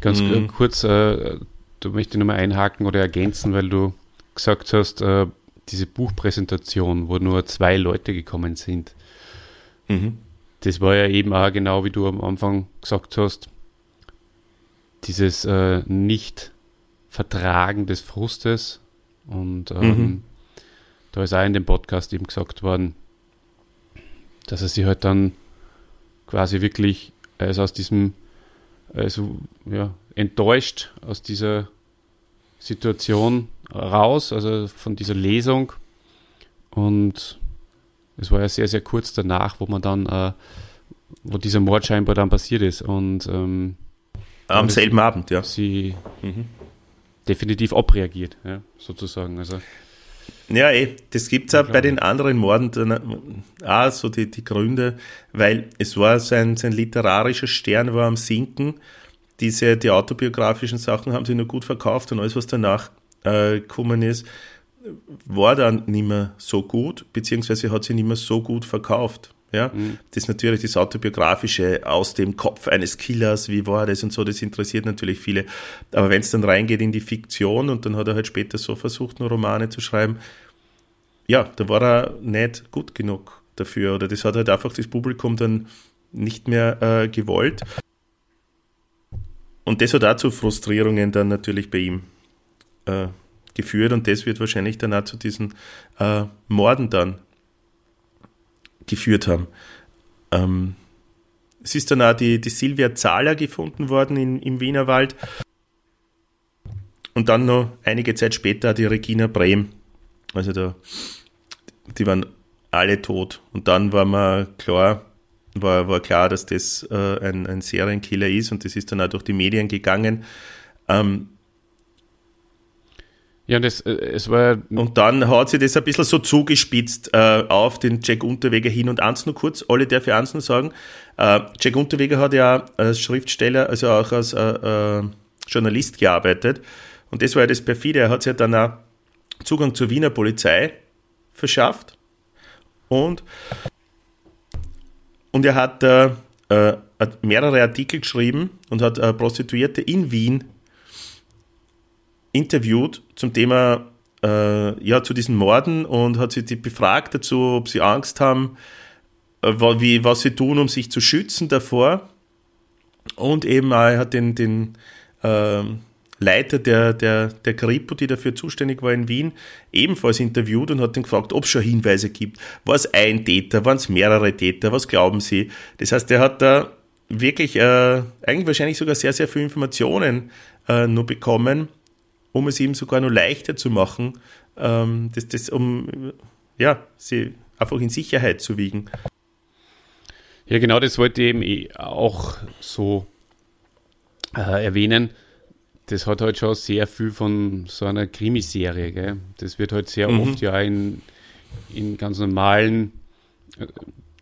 Ganz mhm. kurz, äh, du möchtest nochmal einhaken oder ergänzen, weil du gesagt hast, äh, diese Buchpräsentation, wo nur zwei Leute gekommen sind. Mhm. Das war ja eben auch genau, wie du am Anfang gesagt hast, dieses äh, Nicht-Vertragen des Frustes. Und ähm, mhm. da ist auch in dem Podcast eben gesagt worden, dass er sich halt dann quasi wirklich also aus diesem, also ja, enttäuscht aus dieser Situation raus, also von dieser Lesung. Und es war ja sehr, sehr kurz danach, wo man dann, äh, wo dieser Mord scheinbar dann passiert ist. Und ähm,
am selben Abend, ja.
Sie mhm. definitiv abreagiert, ja, sozusagen. Also
ja, eh, das gibt es auch bei den anderen Morden dann auch so die, die Gründe, weil es war sein, sein literarischer Stern war am Sinken. Diese, die autobiografischen Sachen haben sie nur gut verkauft und alles, was danach äh, gekommen ist, war dann nicht mehr so gut, beziehungsweise hat sie nicht mehr so gut verkauft. Ja, mhm. das ist natürlich das autobiografische aus dem Kopf eines Killers, wie war das und so, das interessiert natürlich viele. Aber wenn es dann reingeht in die Fiktion und dann hat er halt später so versucht, nur Romane zu schreiben, ja, da war er nicht gut genug dafür oder das hat halt einfach das Publikum dann nicht mehr äh, gewollt. Und das hat auch zu Frustrierungen dann natürlich bei ihm äh, geführt und das wird wahrscheinlich dann auch zu diesen äh, Morden dann geführt haben. Ähm, es ist dann auch die, die Silvia Zahler gefunden worden in, im Wienerwald. Und dann noch einige Zeit später die Regina Brehm. Also da, die waren alle tot. Und dann war mir klar, war, war klar, dass das äh, ein, ein Serienkiller ist und das ist dann auch durch die Medien gegangen. Ähm,
ja, das, äh, es war.
Und dann hat sie das ein bisschen so zugespitzt äh, auf den Jack Unterweger hin und eins nur kurz, alle darf ich eins nur sagen. Äh, Jack Unterweger hat ja als Schriftsteller, also auch als äh, äh, Journalist gearbeitet. Und das war ja das perfide. Er hat sich dann auch Zugang zur Wiener Polizei verschafft. Und, und er hat äh, mehrere Artikel geschrieben und hat Prostituierte in Wien interviewt zum Thema, äh, ja, zu diesen Morden und hat sie die befragt dazu, ob sie Angst haben, äh, wie, was sie tun, um sich zu schützen davor. Und eben er hat den, den äh, Leiter der, der, der Kripo, die dafür zuständig war in Wien, ebenfalls interviewt und hat ihn gefragt, ob es schon Hinweise gibt. War es ein Täter, waren es mehrere Täter, was glauben Sie? Das heißt, er hat da wirklich äh, eigentlich wahrscheinlich sogar sehr, sehr viele Informationen äh, nur bekommen um es ihm sogar noch leichter zu machen, ähm, das, das, um ja, sie einfach in Sicherheit zu wiegen.
Ja, genau das wollte ich eben eh auch so äh, erwähnen. das hat halt schon sehr viel von so einer Krimiserie. Gell? Das wird halt sehr mhm. oft ja in, in ganz normalen äh,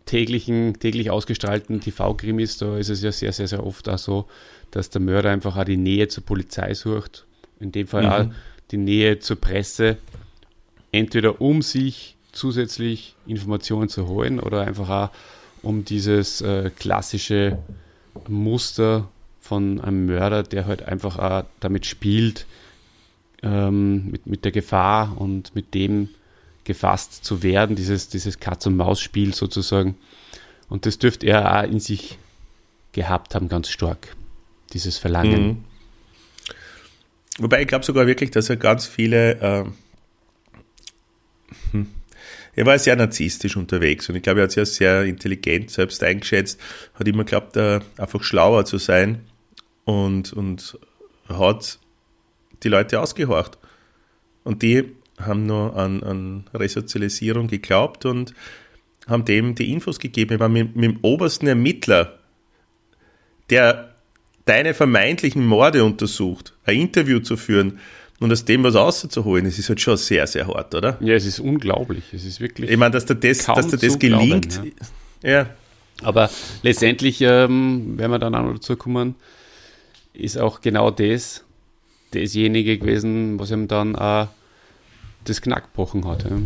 täglichen, täglich ausgestrahlten TV-Krimis, da ist es ja sehr, sehr, sehr oft auch so, dass der Mörder einfach auch die Nähe zur Polizei sucht. In dem Fall mhm. auch die Nähe zur Presse. Entweder um sich zusätzlich Informationen zu holen oder einfach auch um dieses äh, klassische Muster von einem Mörder, der halt einfach auch damit spielt, ähm, mit, mit der Gefahr und mit dem gefasst zu werden, dieses, dieses Katz-und-Maus-Spiel sozusagen. Und das dürfte er auch in sich gehabt haben, ganz stark, dieses Verlangen. Mhm.
Wobei ich glaube sogar wirklich, dass er ganz viele. Äh, hm, er war sehr narzisstisch unterwegs und ich glaube, er hat sich ja sehr intelligent selbst eingeschätzt, hat immer geglaubt, äh, einfach schlauer zu sein und, und hat die Leute ausgehorcht. Und die haben nur an, an Resozialisierung geglaubt und haben dem die Infos gegeben. Ich war mit, mit dem obersten Ermittler, der deine vermeintlichen Morde untersucht, ein Interview zu führen und aus dem was rauszuholen, das ist halt schon sehr, sehr hart, oder?
Ja, es ist unglaublich. Es ist wirklich.
Ich meine, dass dir das, dass dir das gelingt. Glauben, ja. ja.
Aber letztendlich, ähm, wenn wir dann auch noch dazu kommen, ist auch genau das dasjenige gewesen, was ihm dann auch das Knack gebrochen hat. Ja.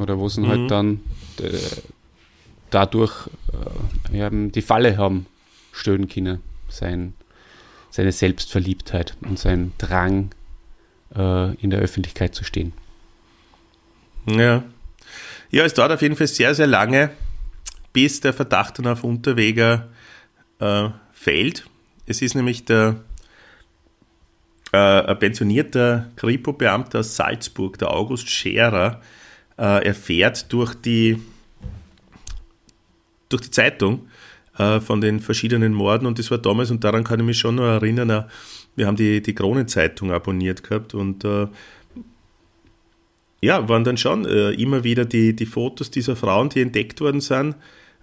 Oder wo sie halt mhm. halt dann äh, dadurch äh, die Falle haben stellen können. Sein, seine Selbstverliebtheit und sein Drang, äh, in der Öffentlichkeit zu stehen.
Ja. Ja, es dauert auf jeden Fall sehr, sehr lange, bis der Verdacht dann auf Unterweger äh, fällt. Es ist nämlich der äh, ein pensionierter Kripo-Beamter aus Salzburg, der August Scherer, äh, erfährt durch die, durch die Zeitung äh, von den verschiedenen Morden und das war damals, und daran kann ich mich schon noch erinnern, äh, wir haben die, die Kronenzeitung abonniert gehabt und äh, ja, waren dann schon äh, immer wieder die, die Fotos dieser Frauen, die entdeckt worden sind,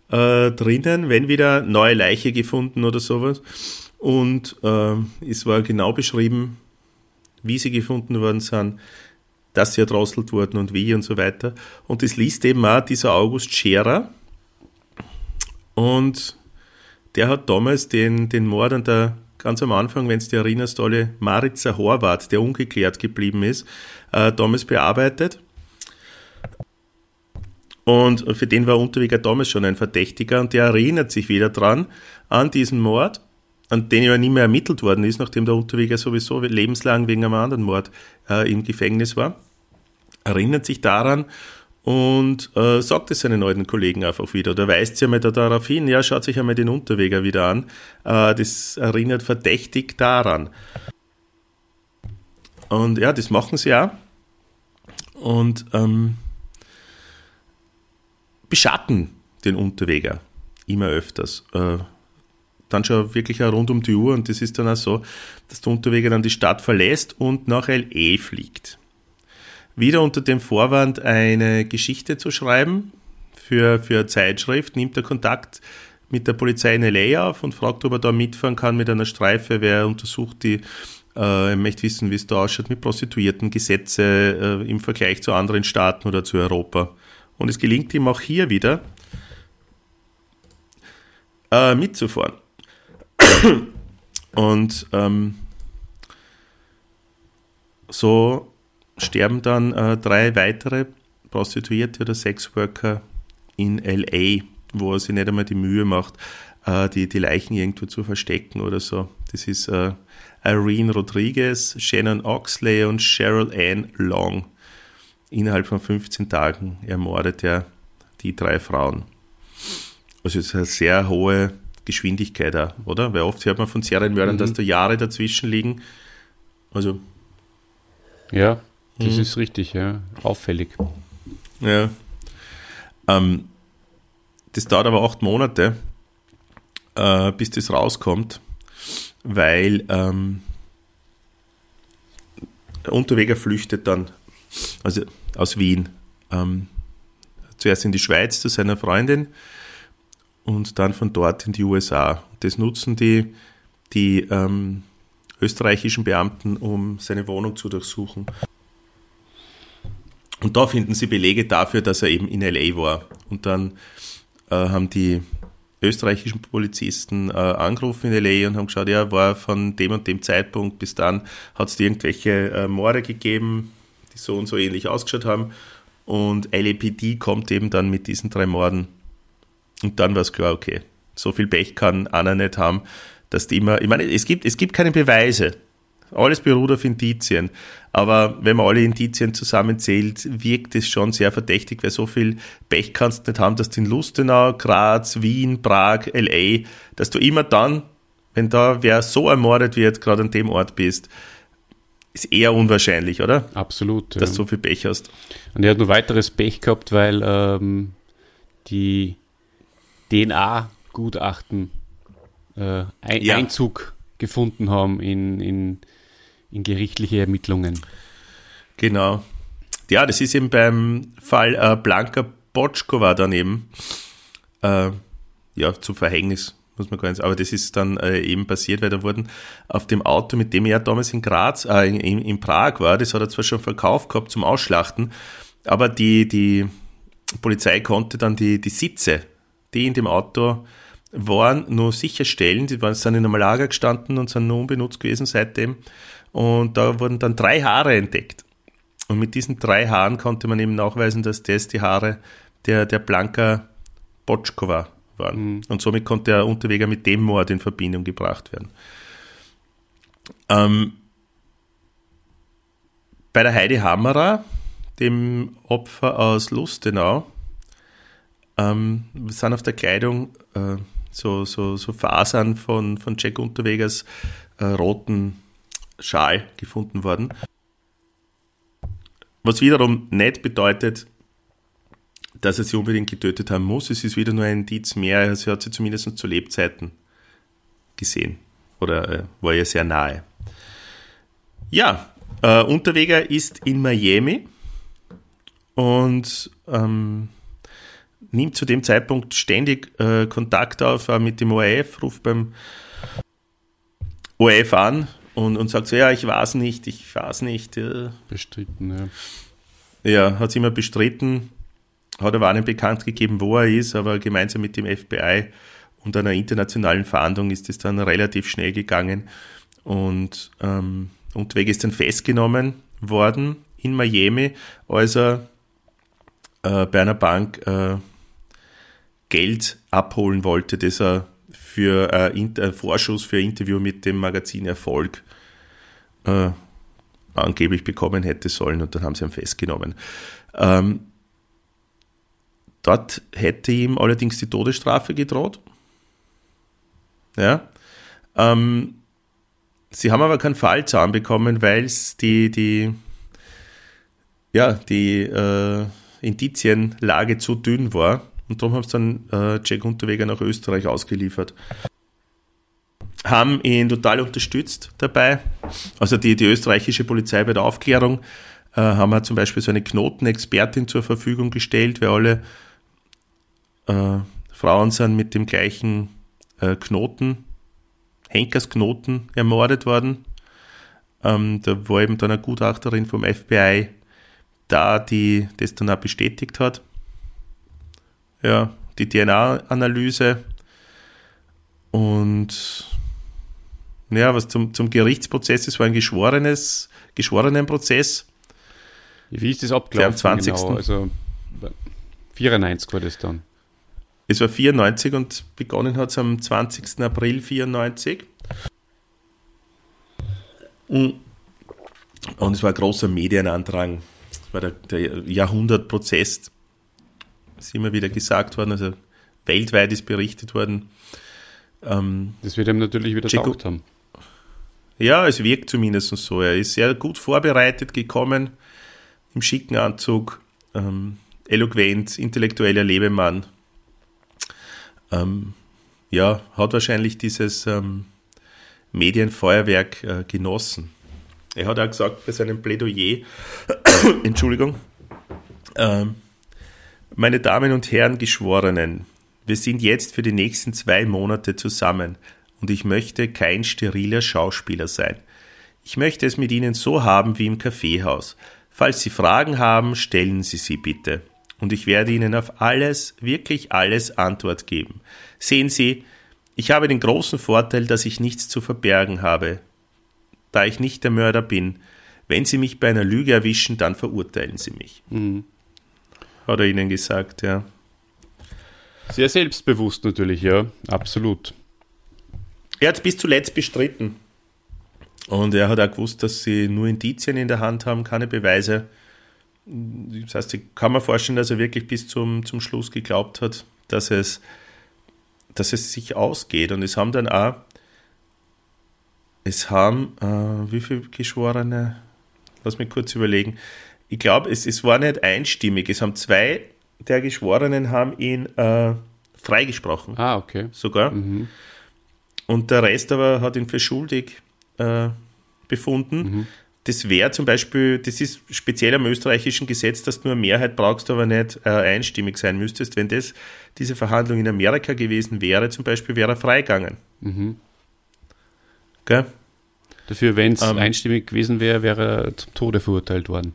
drinnen, wenn wieder neue Leiche gefunden oder sowas. Und äh, es war genau beschrieben, wie sie gefunden worden sind, dass sie erdrosselt wurden und wie und so weiter. Und das liest eben auch dieser August Scherer. Und der hat damals den, den Mord an der, ganz am Anfang, wenn du dich erinnerst, alle Maritzer Horvath, der ungeklärt geblieben ist, äh, damals bearbeitet. Und für den war Unterweger damals schon ein Verdächtiger und der erinnert sich wieder dran an diesen Mord an den ja nie mehr ermittelt worden ist, nachdem der Unterweger sowieso lebenslang wegen einem anderen Mord äh, im Gefängnis war, erinnert sich daran und äh, sagt es seinen neuen Kollegen einfach wieder oder weist sie einmal da darauf hin, ja, schaut sich einmal den Unterweger wieder an. Äh, das erinnert verdächtig daran. Und ja, das machen sie ja. Und ähm, beschatten den Unterweger immer öfters. Äh, dann schon wirklich auch rund um die Uhr und das ist dann auch so, dass der Unterweger dann die Stadt verlässt und nach LE fliegt. Wieder unter dem Vorwand, eine Geschichte zu schreiben für, für eine Zeitschrift, nimmt er Kontakt mit der Polizei in LA auf und fragt, ob er da mitfahren kann mit einer Streife, wer untersucht die, äh, er möchte wissen, wie es da ausschaut mit Prostituierten, Gesetze äh, im Vergleich zu anderen Staaten oder zu Europa. Und es gelingt ihm auch hier wieder, äh, mitzufahren. Und ähm, so sterben dann äh, drei weitere Prostituierte oder Sexworker in LA, wo er sich nicht einmal die Mühe macht, äh, die, die Leichen irgendwo zu verstecken oder so. Das ist äh, Irene Rodriguez, Shannon Oxley und Cheryl Ann Long. Innerhalb von 15 Tagen ermordet er die drei Frauen. Also es ist eine sehr hohe Geschwindigkeit auch, oder? Weil oft hört man von Serienmördern, mhm. dass da Jahre dazwischen liegen. Also.
Ja, das mhm. ist richtig, ja. Auffällig.
Ja. Ähm, das dauert aber acht Monate, äh, bis das rauskommt, weil ähm, Unterweger flüchtet dann also aus Wien. Ähm, zuerst in die Schweiz zu seiner Freundin, und dann von dort in die USA. Das nutzen die, die ähm, österreichischen Beamten, um seine Wohnung zu durchsuchen. Und da finden sie Belege dafür, dass er eben in LA war. Und dann äh, haben die österreichischen Polizisten äh, angerufen in LA und haben geschaut, ja, war von dem und dem Zeitpunkt bis dann, hat es irgendwelche äh, Morde gegeben, die so und so ähnlich ausgeschaut haben. Und LAPD kommt eben dann mit diesen drei Morden. Und dann war es klar, okay, so viel Pech kann Anna nicht haben, dass die immer, ich meine, es gibt, es gibt keine Beweise. Alles beruht auf Indizien. Aber wenn man alle Indizien zusammenzählt, wirkt es schon sehr verdächtig, weil so viel Pech kannst du nicht haben, dass du in Lustenau, Graz, Wien, Prag, L.A., dass du immer dann, wenn da wer so ermordet wird, gerade an dem Ort bist, ist eher unwahrscheinlich, oder?
Absolut.
Dass ja. du so viel Pech hast.
Und er hat noch weiteres Pech gehabt, weil ähm, die DNA-Gutachten äh, ein ja. Einzug gefunden haben in, in in gerichtliche Ermittlungen.
Genau. Ja, das ist eben beim Fall äh, Blanka Botschkova daneben äh, ja, zum Verhängnis, muss man gar nicht sagen. Aber das ist dann äh, eben passiert, weil da wurden auf dem Auto, mit dem er damals in Graz, äh, in, in Prag war, das hat er zwar schon verkauft gehabt zum Ausschlachten, aber die, die Polizei konnte dann die, die Sitze, die in dem Auto waren, nur sicherstellen. Die waren, sind in einem Lager gestanden und sind nur unbenutzt gewesen seitdem. Und da wurden dann drei Haare entdeckt. Und mit diesen drei Haaren konnte man eben nachweisen, dass das die Haare der, der Blanka Botschkova waren. Mhm. Und somit konnte der Unterweger mit dem Mord in Verbindung gebracht werden. Ähm, bei der Heidi Hammerer, dem Opfer aus Lustenau, ähm, sind auf der Kleidung äh, so, so, so Fasern von, von Jack Unterwegers äh, roten Schal gefunden worden. Was wiederum nicht bedeutet, dass er sie unbedingt getötet haben muss. Es ist wieder nur ein Indiz mehr. Sie hat sie zumindest zu Lebzeiten gesehen. Oder äh, war ihr sehr nahe. Ja, äh, Unterweger ist in Miami und ähm, nimmt zu dem Zeitpunkt ständig äh, Kontakt auf äh, mit dem ORF, ruft beim ORF an, und, und sagt so, ja, ich weiß nicht, ich weiß nicht. Ja.
Bestritten,
ja. Ja, hat es immer bestritten, hat aber auch nicht bekannt gegeben, wo er ist, aber gemeinsam mit dem FBI und einer internationalen Fahndung ist es dann relativ schnell gegangen und ähm, Unterweg ist dann festgenommen worden in Miami, als er äh, bei einer Bank äh, Geld abholen wollte, das er für äh, Inter Vorschuss für ein Interview mit dem Magazin Erfolg äh, angeblich bekommen hätte sollen und dann haben sie ihn festgenommen. Ähm, dort hätte ihm allerdings die Todesstrafe gedroht. Ja. Ähm, sie haben aber keinen Fall zusammenbekommen, weil es die, die, ja, die äh, Indizienlage zu dünn war. Und darum haben sie dann äh, Jack Unterweger nach Österreich ausgeliefert. Haben ihn total unterstützt dabei. Also die, die österreichische Polizei bei der Aufklärung äh, haben wir zum Beispiel so eine Knotenexpertin zur Verfügung gestellt, weil alle äh, Frauen sind mit dem gleichen äh, Knoten, Henkersknoten ermordet worden. Ähm, da war eben dann eine Gutachterin vom FBI da, die das dann auch bestätigt hat ja, die DNA-Analyse und ja, was zum, zum Gerichtsprozess ist, war ein geschworenes, geschworenen Prozess.
Wie ist das abgelaufen?
am 20.
Genau, also 94 war das dann.
Es war 94 und begonnen hat es am 20. April 94. Und es war ein großer Medienandrang. Es war der, der Jahrhundertprozess ist immer wieder gesagt worden, also weltweit ist berichtet worden.
Ähm, das wird ihm natürlich wieder Chico, haben.
Ja, es wirkt zumindest so. Er ist sehr gut vorbereitet gekommen, im schicken Anzug, ähm, eloquent, intellektueller Lebemann. Ähm, ja, hat wahrscheinlich dieses ähm, Medienfeuerwerk äh, genossen. Er hat auch gesagt bei seinem Plädoyer, Entschuldigung, ähm, meine Damen und Herren Geschworenen, wir sind jetzt für die nächsten zwei Monate zusammen und ich möchte kein steriler Schauspieler sein. Ich möchte es mit Ihnen so haben wie im Kaffeehaus. Falls Sie Fragen haben, stellen Sie sie bitte. Und ich werde Ihnen auf alles, wirklich alles Antwort geben. Sehen Sie, ich habe den großen Vorteil, dass ich nichts zu verbergen habe. Da ich nicht der Mörder bin, wenn Sie mich bei einer Lüge erwischen, dann verurteilen Sie mich. Mhm. Hat er Ihnen gesagt, ja.
Sehr selbstbewusst natürlich, ja, absolut.
Er hat es bis zuletzt bestritten. Und er hat auch gewusst, dass sie nur Indizien in der Hand haben, keine Beweise. Das heißt, ich kann mir vorstellen, dass er wirklich bis zum, zum Schluss geglaubt hat, dass es, dass es sich ausgeht. Und es haben dann auch, es haben, äh, wie viele Geschworene, lass mich kurz überlegen, ich glaube, es, es war nicht einstimmig. Es haben zwei der Geschworenen haben ihn äh, freigesprochen.
Ah, okay.
Sogar. Mhm. Und der Rest aber hat ihn für schuldig äh, befunden. Mhm. Das wäre zum Beispiel, das ist speziell am österreichischen Gesetz, dass du eine Mehrheit brauchst, aber nicht äh, einstimmig sein müsstest. Wenn das diese Verhandlung in Amerika gewesen wäre, zum Beispiel, wäre er freigegangen. Mhm.
Gell? Dafür, wenn es ähm, einstimmig gewesen wäre, wäre er zum Tode verurteilt worden.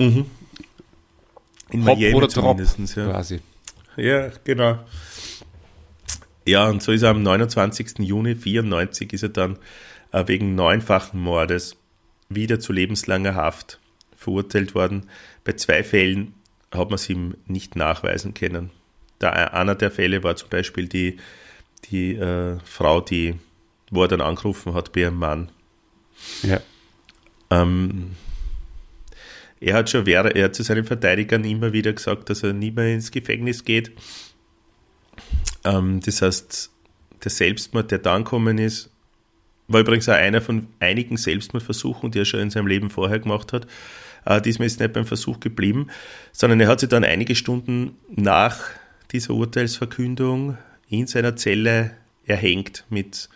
Mhm.
In Hop Miami oder zumindest,
ja. quasi. Ja, genau. Ja, und so ist er am 29. Juni 94 ist er dann äh, wegen neunfachen Mordes wieder zu lebenslanger Haft verurteilt worden. Bei zwei Fällen hat man es ihm nicht nachweisen können. Da, äh, einer der Fälle war zum Beispiel die, die äh, Frau, die, wo er dann angerufen hat bei ihrem Mann. Ja. Ähm, er hat schon er hat zu seinen Verteidigern immer wieder gesagt, dass er nie mehr ins Gefängnis geht. Ähm, das heißt, der Selbstmord, der dann kommen ist, war übrigens auch einer von einigen Selbstmordversuchen, die er schon in seinem Leben vorher gemacht hat. Äh, diesmal ist nicht beim Versuch geblieben, sondern er hat sich dann einige Stunden nach dieser Urteilsverkündung in seiner Zelle erhängt mit,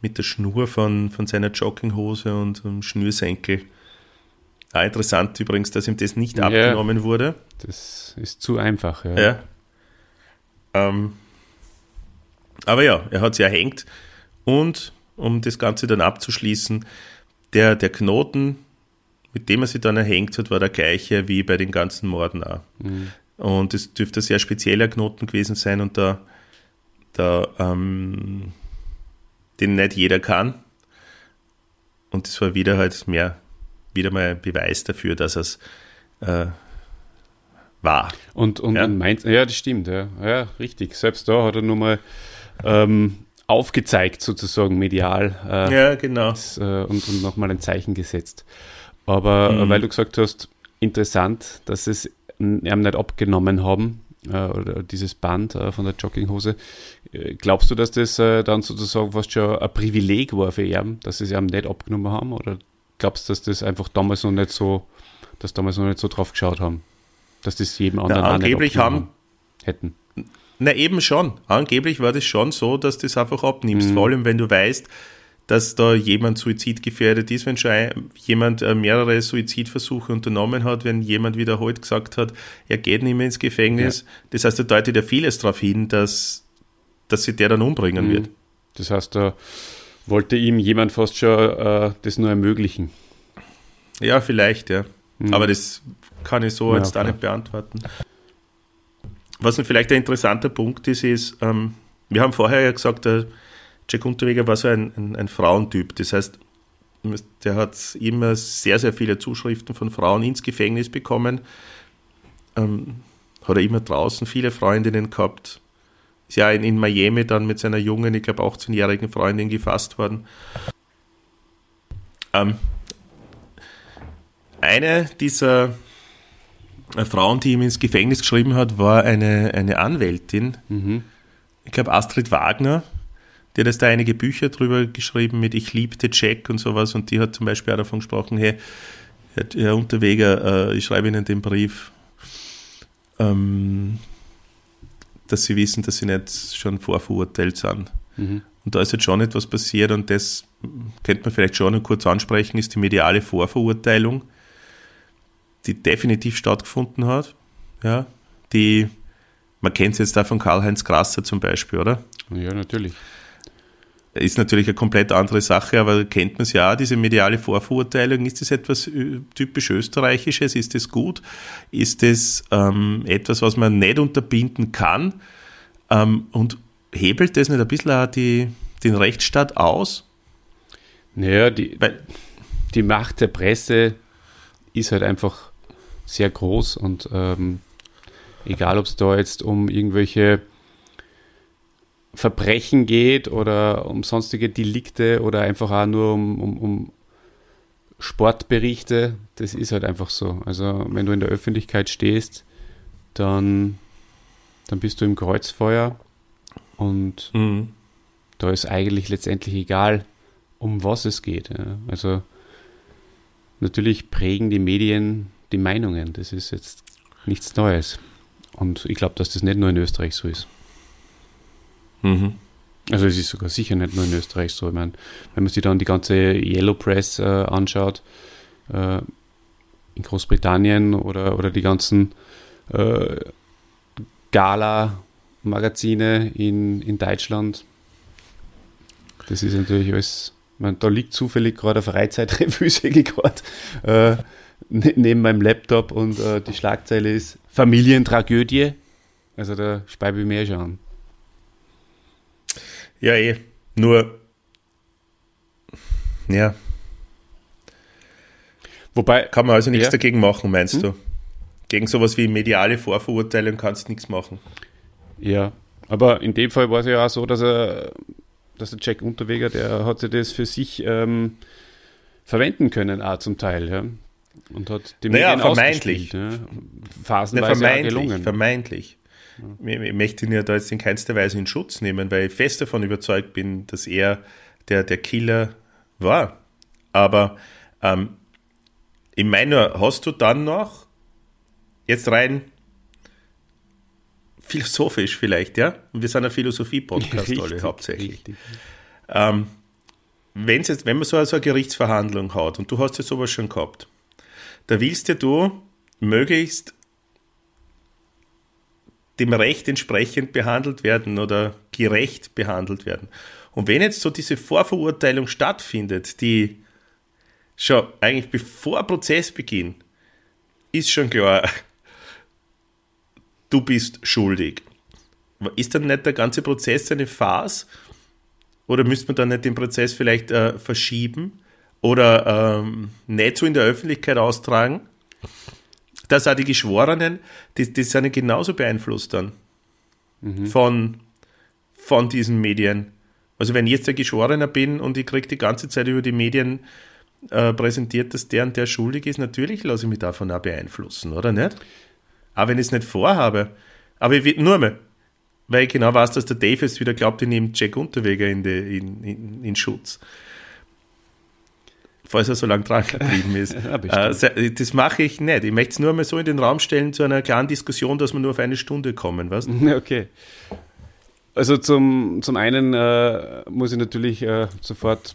mit der Schnur von, von seiner Jogginghose und einem Schnürsenkel. Auch interessant übrigens, dass ihm das nicht ja, abgenommen wurde.
Das ist zu einfach, ja.
ja. Ähm, aber ja, er hat sie erhängt und um das Ganze dann abzuschließen, der, der Knoten, mit dem er sie dann erhängt hat, war der gleiche wie bei den ganzen Morden auch. Mhm. Und es dürfte ein sehr spezieller Knoten gewesen sein und da, da ähm, den nicht jeder kann. Und das war wieder halt mehr wieder mal Beweis dafür, dass es äh, war.
Und, und, ja? meint, ja, das stimmt, ja. ja, richtig. Selbst da hat er nur mal ähm, aufgezeigt, sozusagen medial.
Äh, ja, genau.
Das, äh, und, und nochmal ein Zeichen gesetzt. Aber mhm. weil du gesagt hast, interessant, dass es ihm nicht abgenommen haben, äh, oder dieses Band äh, von der Jogginghose. Äh, glaubst du, dass das dann sozusagen fast schon ein Privileg war für ihn, dass sie es ihm nicht abgenommen haben? Oder glaubst du, dass das einfach damals noch nicht so, dass damals noch nicht so drauf geschaut haben? Dass das jedem anderen
Na, angeblich haben,
hätten.
Na eben schon. Angeblich war das schon so, dass du das einfach abnimmst. Mhm. Vor allem, wenn du weißt, dass da jemand suizidgefährdet ist, wenn schon jemand äh, mehrere Suizidversuche unternommen hat, wenn jemand wiederholt gesagt hat, er geht nicht mehr ins Gefängnis. Ja. Das heißt, da deutet ja vieles darauf hin, dass, dass sie der dann umbringen mhm. wird.
Das heißt, da wollte ihm jemand fast schon äh, das nur ermöglichen.
Ja, vielleicht, ja. Mhm. Aber das kann ich so ja, jetzt auch nicht beantworten. Was vielleicht ein interessanter Punkt ist, ist, ähm, wir haben vorher ja gesagt, der Jack Unterweger war so ein, ein, ein Frauentyp. Das heißt, der hat immer sehr, sehr viele Zuschriften von Frauen ins Gefängnis bekommen. Ähm, hat er immer draußen viele Freundinnen gehabt ist ja in, in Miami dann mit seiner jungen, ich glaube 18-jährigen Freundin gefasst worden. Ähm, eine dieser äh, Frauen, die ihm ins Gefängnis geschrieben hat, war eine, eine Anwältin. Mhm. Ich glaube Astrid Wagner. Die hat jetzt da einige Bücher drüber geschrieben mit Ich liebte Jack und sowas und die hat zum Beispiel auch davon gesprochen, hey, Herr Unterweger, äh, ich schreibe Ihnen den Brief. Ähm, dass sie wissen, dass sie nicht schon vorverurteilt sind. Mhm. Und da ist jetzt schon etwas passiert und das könnte man vielleicht schon noch kurz ansprechen, ist die mediale Vorverurteilung, die definitiv stattgefunden hat. Ja, die, man kennt es jetzt da von Karl-Heinz Grasser zum Beispiel, oder?
Ja, natürlich.
Ist natürlich eine komplett andere Sache, aber kennt man es ja, diese mediale Vorverurteilung. Ist das etwas äh, typisch Österreichisches? Ist das gut? Ist das ähm, etwas, was man nicht unterbinden kann? Ähm, und hebelt das nicht ein bisschen auch die, den Rechtsstaat aus?
Naja, die, Weil, die Macht der Presse ist halt einfach sehr groß und ähm, egal, ob es da jetzt um irgendwelche Verbrechen geht oder um sonstige Delikte oder einfach auch nur um, um, um Sportberichte, das ist halt einfach so. Also wenn du in der Öffentlichkeit stehst, dann, dann bist du im Kreuzfeuer und mhm. da ist eigentlich letztendlich egal, um was es geht. Ja. Also natürlich prägen die Medien die Meinungen. Das ist jetzt nichts Neues. Und ich glaube, dass das nicht nur in Österreich so ist. Mhm. Also es ist sogar sicher nicht nur in Österreich so. Ich meine, wenn man sich dann die ganze Yellow Press äh, anschaut, äh, in Großbritannien oder, oder die ganzen äh, Gala-Magazine in, in Deutschland, das ist natürlich alles, ich meine, da liegt zufällig gerade eine Freizeitrevue, gerade, äh, ne, neben meinem Laptop und äh, die Schlagzeile ist Familientragödie. Also da speibe ich mir schon an.
Ja, eh. Nur, ja. Wobei. Kann man also nichts ja. dagegen machen, meinst hm? du? Gegen sowas wie mediale Vorverurteilung kannst du nichts machen.
Ja, aber in dem Fall war es ja auch so, dass er, dass der Jack Unterweger, der hat sich das für sich ähm, verwenden können, auch zum Teil, ja. Und hat
die naja, Medien vermeintlich. Ja. Phasenweise Na, vermeintlich, gelungen. Vermeintlich. Ich möchte ihn ja da jetzt in keinster Weise in Schutz nehmen, weil ich fest davon überzeugt bin, dass er der, der Killer war. Aber ähm, ich meine, hast du dann noch, jetzt rein philosophisch vielleicht, ja? Wir sind ein Philosophie-Podcast alle hauptsächlich. Ähm, wenn's jetzt, wenn man so, so eine Gerichtsverhandlung hat und du hast ja sowas schon gehabt, da willst ja du möglichst dem Recht entsprechend behandelt werden oder gerecht behandelt werden. Und wenn jetzt so diese Vorverurteilung stattfindet, die schon eigentlich bevor Prozessbeginn ist schon klar, du bist schuldig. Ist dann nicht der ganze Prozess eine Farce? Oder müsste man dann nicht den Prozess vielleicht äh, verschieben oder ähm, nicht so in der Öffentlichkeit austragen? Dass auch die Geschworenen, die, die sind genauso beeinflusst dann mhm. von, von diesen Medien. Also wenn ich jetzt der Geschworener bin und ich kriege die ganze Zeit über die Medien äh, präsentiert, dass der und der schuldig ist, natürlich lasse ich mich davon auch beeinflussen, oder nicht? Auch wenn ich es nicht vorhabe. Aber ich nur mehr, weil ich genau weiß, dass der Dave jetzt wieder glaubt, ich nehme Jack Unterweger in, die, in, in, in Schutz falls er so lange dran geblieben ist. ja, äh, das mache ich nicht. Ich möchte es nur mal so in den Raum stellen zu einer klaren Diskussion, dass wir nur auf eine Stunde kommen, weißt
Okay. Also zum, zum einen äh, muss ich natürlich äh, sofort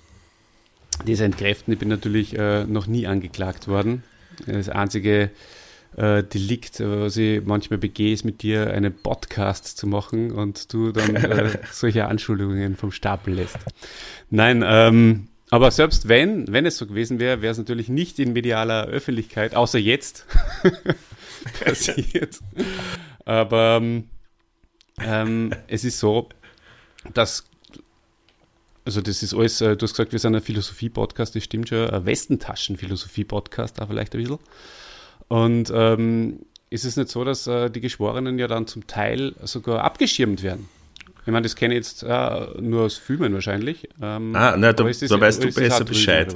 das entkräften. Ich bin natürlich äh, noch nie angeklagt worden. Das einzige äh, Delikt, was ich manchmal begehe, ist mit dir einen Podcast zu machen und du dann äh, solche Anschuldigungen vom Stapel lässt. Nein, ähm, aber selbst wenn, wenn es so gewesen wäre, wäre es natürlich nicht in medialer Öffentlichkeit, außer jetzt passiert. Aber ähm, es ist so, dass, also das ist alles, äh, du hast gesagt, wir sind ein Philosophie-Podcast, das stimmt schon, ein Westentaschen-Philosophie-Podcast da vielleicht ein bisschen. Und ähm, ist es nicht so, dass äh, die Geschworenen ja dann zum Teil sogar abgeschirmt werden? Ich meine, das kenne ich jetzt äh, nur aus Filmen wahrscheinlich.
Ähm, ah, na, da, das, da weißt du besser Bescheid.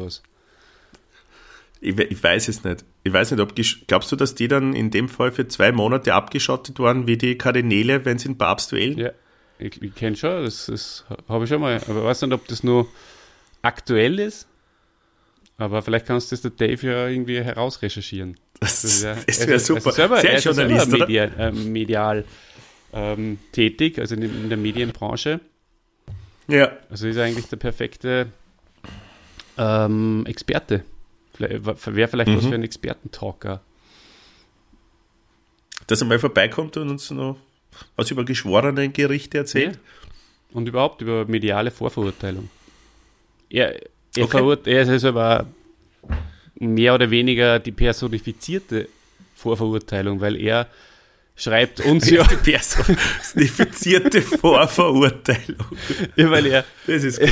Ich, ich, weiß es nicht. Ich weiß nicht, ob glaubst du, dass die dann in dem Fall für zwei Monate abgeschottet waren, wie die Kardinäle, wenn sie den Papst wählen?
Ja, ich, ich kenne schon, das, das habe ich schon mal. Aber ich weiß nicht, ob das nur aktuell ist. Aber vielleicht kannst du das der Dave ja irgendwie herausrecherchieren.
Das, das wäre wär super. Selber,
Sehr Journalist, medial, äh, medial ähm, tätig, also in, in, der Medienbranche. Ja. Also ist er eigentlich der perfekte ähm, Experte. Wäre vielleicht mhm. was für ein Expertentalker.
Dass er mal vorbeikommt und uns noch was über geschworene Gerichte erzählt.
und überhaupt über mediale Vorverurteilung. Er, er,
Okay.
er ist aber mehr oder weniger die personifizierte Vorverurteilung, weil er schreibt uns ja,
Die personifizierte Vorverurteilung.
ja, weil er,
Das ist gut.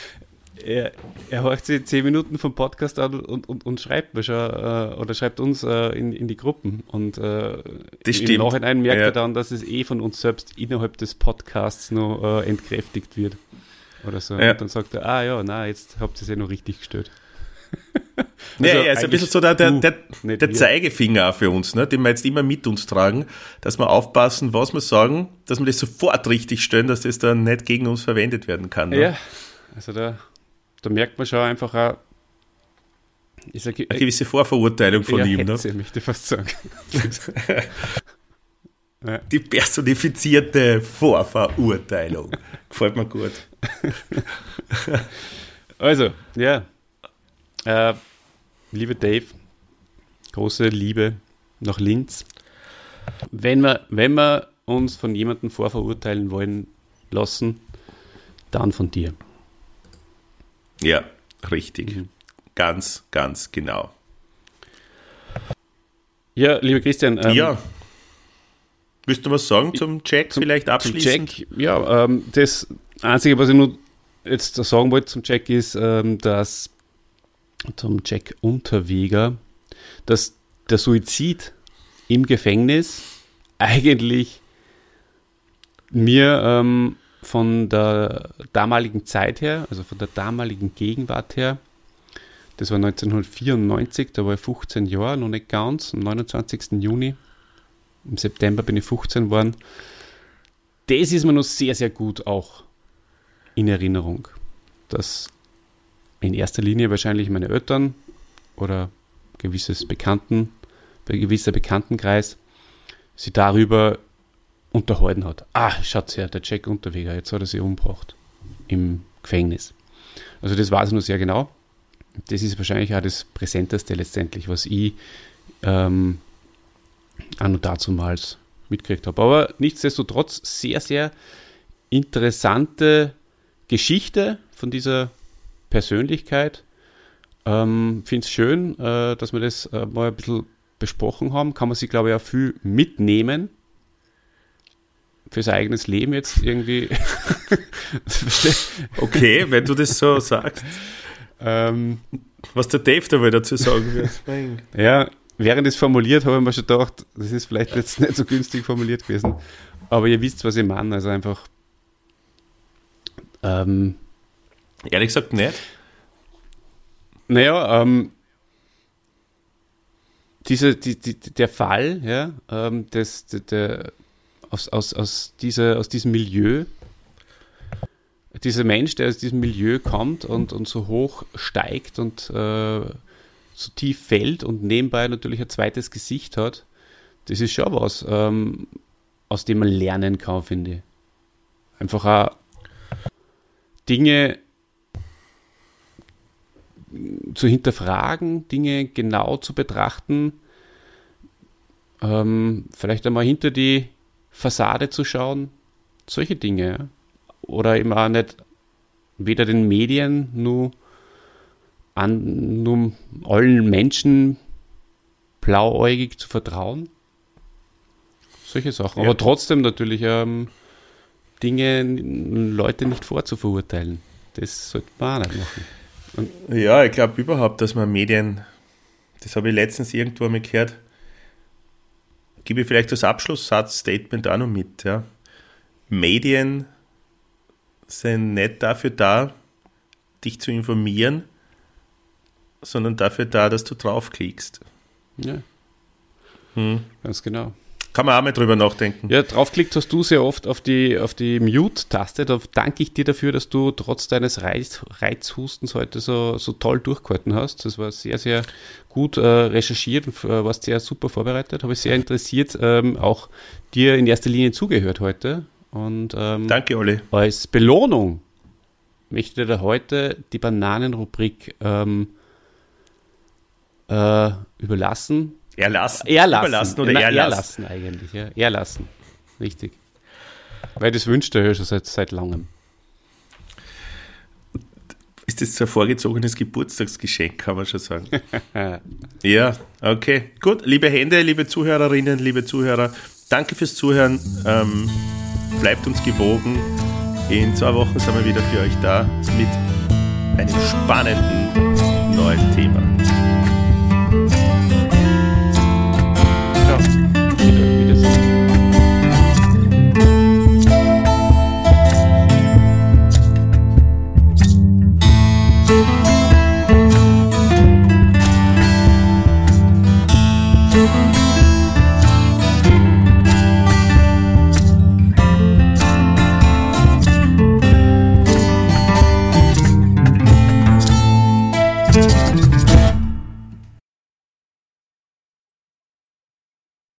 er, er horcht sich zehn Minuten vom Podcast an und, und, und schreibt mir schon, äh, oder schreibt uns äh, in, in die Gruppen. Und äh,
Das
im. Nachhinein merkt
Ja.
er dann, dass es eh von uns selbst innerhalb des Podcasts noch äh, entkräftigt wird. Oder so.
Ja.
Und dann sagt er, ah ja, na, jetzt habt ihr es ja noch richtig gestellt.
Ja,
Also
er ist ein bisschen so der, der, der, der. Zeigefinger für uns, ne, den wir jetzt immer mit uns tragen, dass wir aufpassen, was wir sagen, dass wir das sofort richtig stellen, dass das dann nicht gegen uns verwendet werden kann. Ne?
Ja, also da, da merkt man schon einfach auch, ich sag,
Eine gewisse Vorverurteilung von
ja,
ihm. Ne?
Hetze, möchte ich fast sagen.
Die personifizierte Vorverurteilung. Gefällt mir gut.
Also, ja. Äh, liebe Dave, große Liebe nach Linz. Wenn wir, wenn wir uns von jemandem vorverurteilen wollen lassen, dann von dir.
Ja, richtig.
Mhm.
Ganz, ganz genau.
Ja, lieber Christian, ähm,
ja. Willst du was sagen zum vielleicht
zum
abschließend?
Jack, ja, ähm, das Einzige, was ich nur jetzt sagen wollte zum Jack ist, ähm, dass zum Jack Unterweger, dass der Suizid im Gefängnis eigentlich mir ähm, von der damaligen Zeit her, also von der damaligen Gegenwart her, das war 1994, da war ich 15 Jahre, noch nicht ganz, am 29. Juni, im September bin ich 15 geworden. Das ist mir noch sehr, sehr gut auch in Erinnerung, dass in erster Linie wahrscheinlich meine Eltern oder gewisses Bekannten, gewisser Bekanntenkreis sie darüber unterhalten hat. Ah, schaut her, der Jack Unterweger, jetzt hat er sich umgebracht im Gefängnis. Also das weiß ich nur sehr genau. Das ist wahrscheinlich auch das Präsenteste letztendlich, was ich ähm, auch noch dazumals mitgekriegt habe. Aber nichtsdestotrotz sehr, sehr interessante Geschichte von dieser Persönlichkeit. Ähm, Finde es schön, äh, dass wir das äh, mal ein bisschen besprochen haben. Kann man sich, glaube ich, auch viel mitnehmen für sein eigenes Leben jetzt irgendwie.
Okay, wenn du das so sagst.
ähm,
Was der Dave dabei dazu sagen wird.
Ja, während es formuliert, habe ich mir schon gedacht, das ist vielleicht jetzt nicht so günstig formuliert gewesen. Aber ihr wisst, was ich meine. Also einfach. Ähm,
Ehrlich gesagt nicht.
naja, ähm, diese, die, die, der Fall, ja, ähm, des, der, der, aus, aus, aus, dieser, aus diesem Milieu, dieser Mensch, der aus diesem Milieu kommt und, und so hoch steigt und äh, so tief fällt und nebenbei natürlich ein zweites Gesicht hat, das ist schon was, ähm, aus dem man lernen kann, finde ich. Einfach auch Dinge zu hinterfragen, Dinge genau zu betrachten, ähm, vielleicht einmal hinter die Fassade zu schauen, solche Dinge. Oder eben auch nicht weder den Medien, nur an nur allen Menschen blauäugig zu vertrauen. Solche Sachen.
Ja.
Aber trotzdem natürlich ähm, Dinge, Leute nicht vorzuverurteilen. Das sollte man auch nicht machen.
Ja, ich glaube überhaupt, dass man Medien, das habe ich letztens irgendwo mal gehört, gebe ich vielleicht das Abschlusssatz-Statement auch noch mit. Ja. Medien sind nicht dafür da, dich zu informieren, sondern dafür da, dass du draufklickst.
Ja,
Hm.
ganz genau.
Kann man auch mal drüber nachdenken.
Ja, draufklickt hast du sehr oft auf die, auf die Mute-Taste. Da danke ich dir dafür, dass du trotz deines Reiz, Reizhustens heute so, so toll durchgehalten hast. Das war sehr, sehr gut äh, recherchiert und äh, warst sehr super vorbereitet. Habe ich sehr interessiert ähm, auch dir in erster Linie zugehört heute. Und ähm,
Danke, Olli.
als Belohnung möchte ich dir heute die Bananenrubrik ähm, äh, überlassen.
Erlassen.
Erlassen.
Überlassen oder
Na,
erlassen.
erlassen eigentlich, ja. Erlassen. Richtig. Weil das wünscht er ja schon seit, seit langem.
Ist das ein vorgezogenes Geburtstagsgeschenk, kann man schon sagen. ja, okay. Gut, liebe Hände, liebe Zuhörerinnen, liebe Zuhörer, danke fürs Zuhören. Ähm, bleibt uns gewogen. In zwei Wochen sind wir wieder für euch da mit einem spannenden neuen Thema.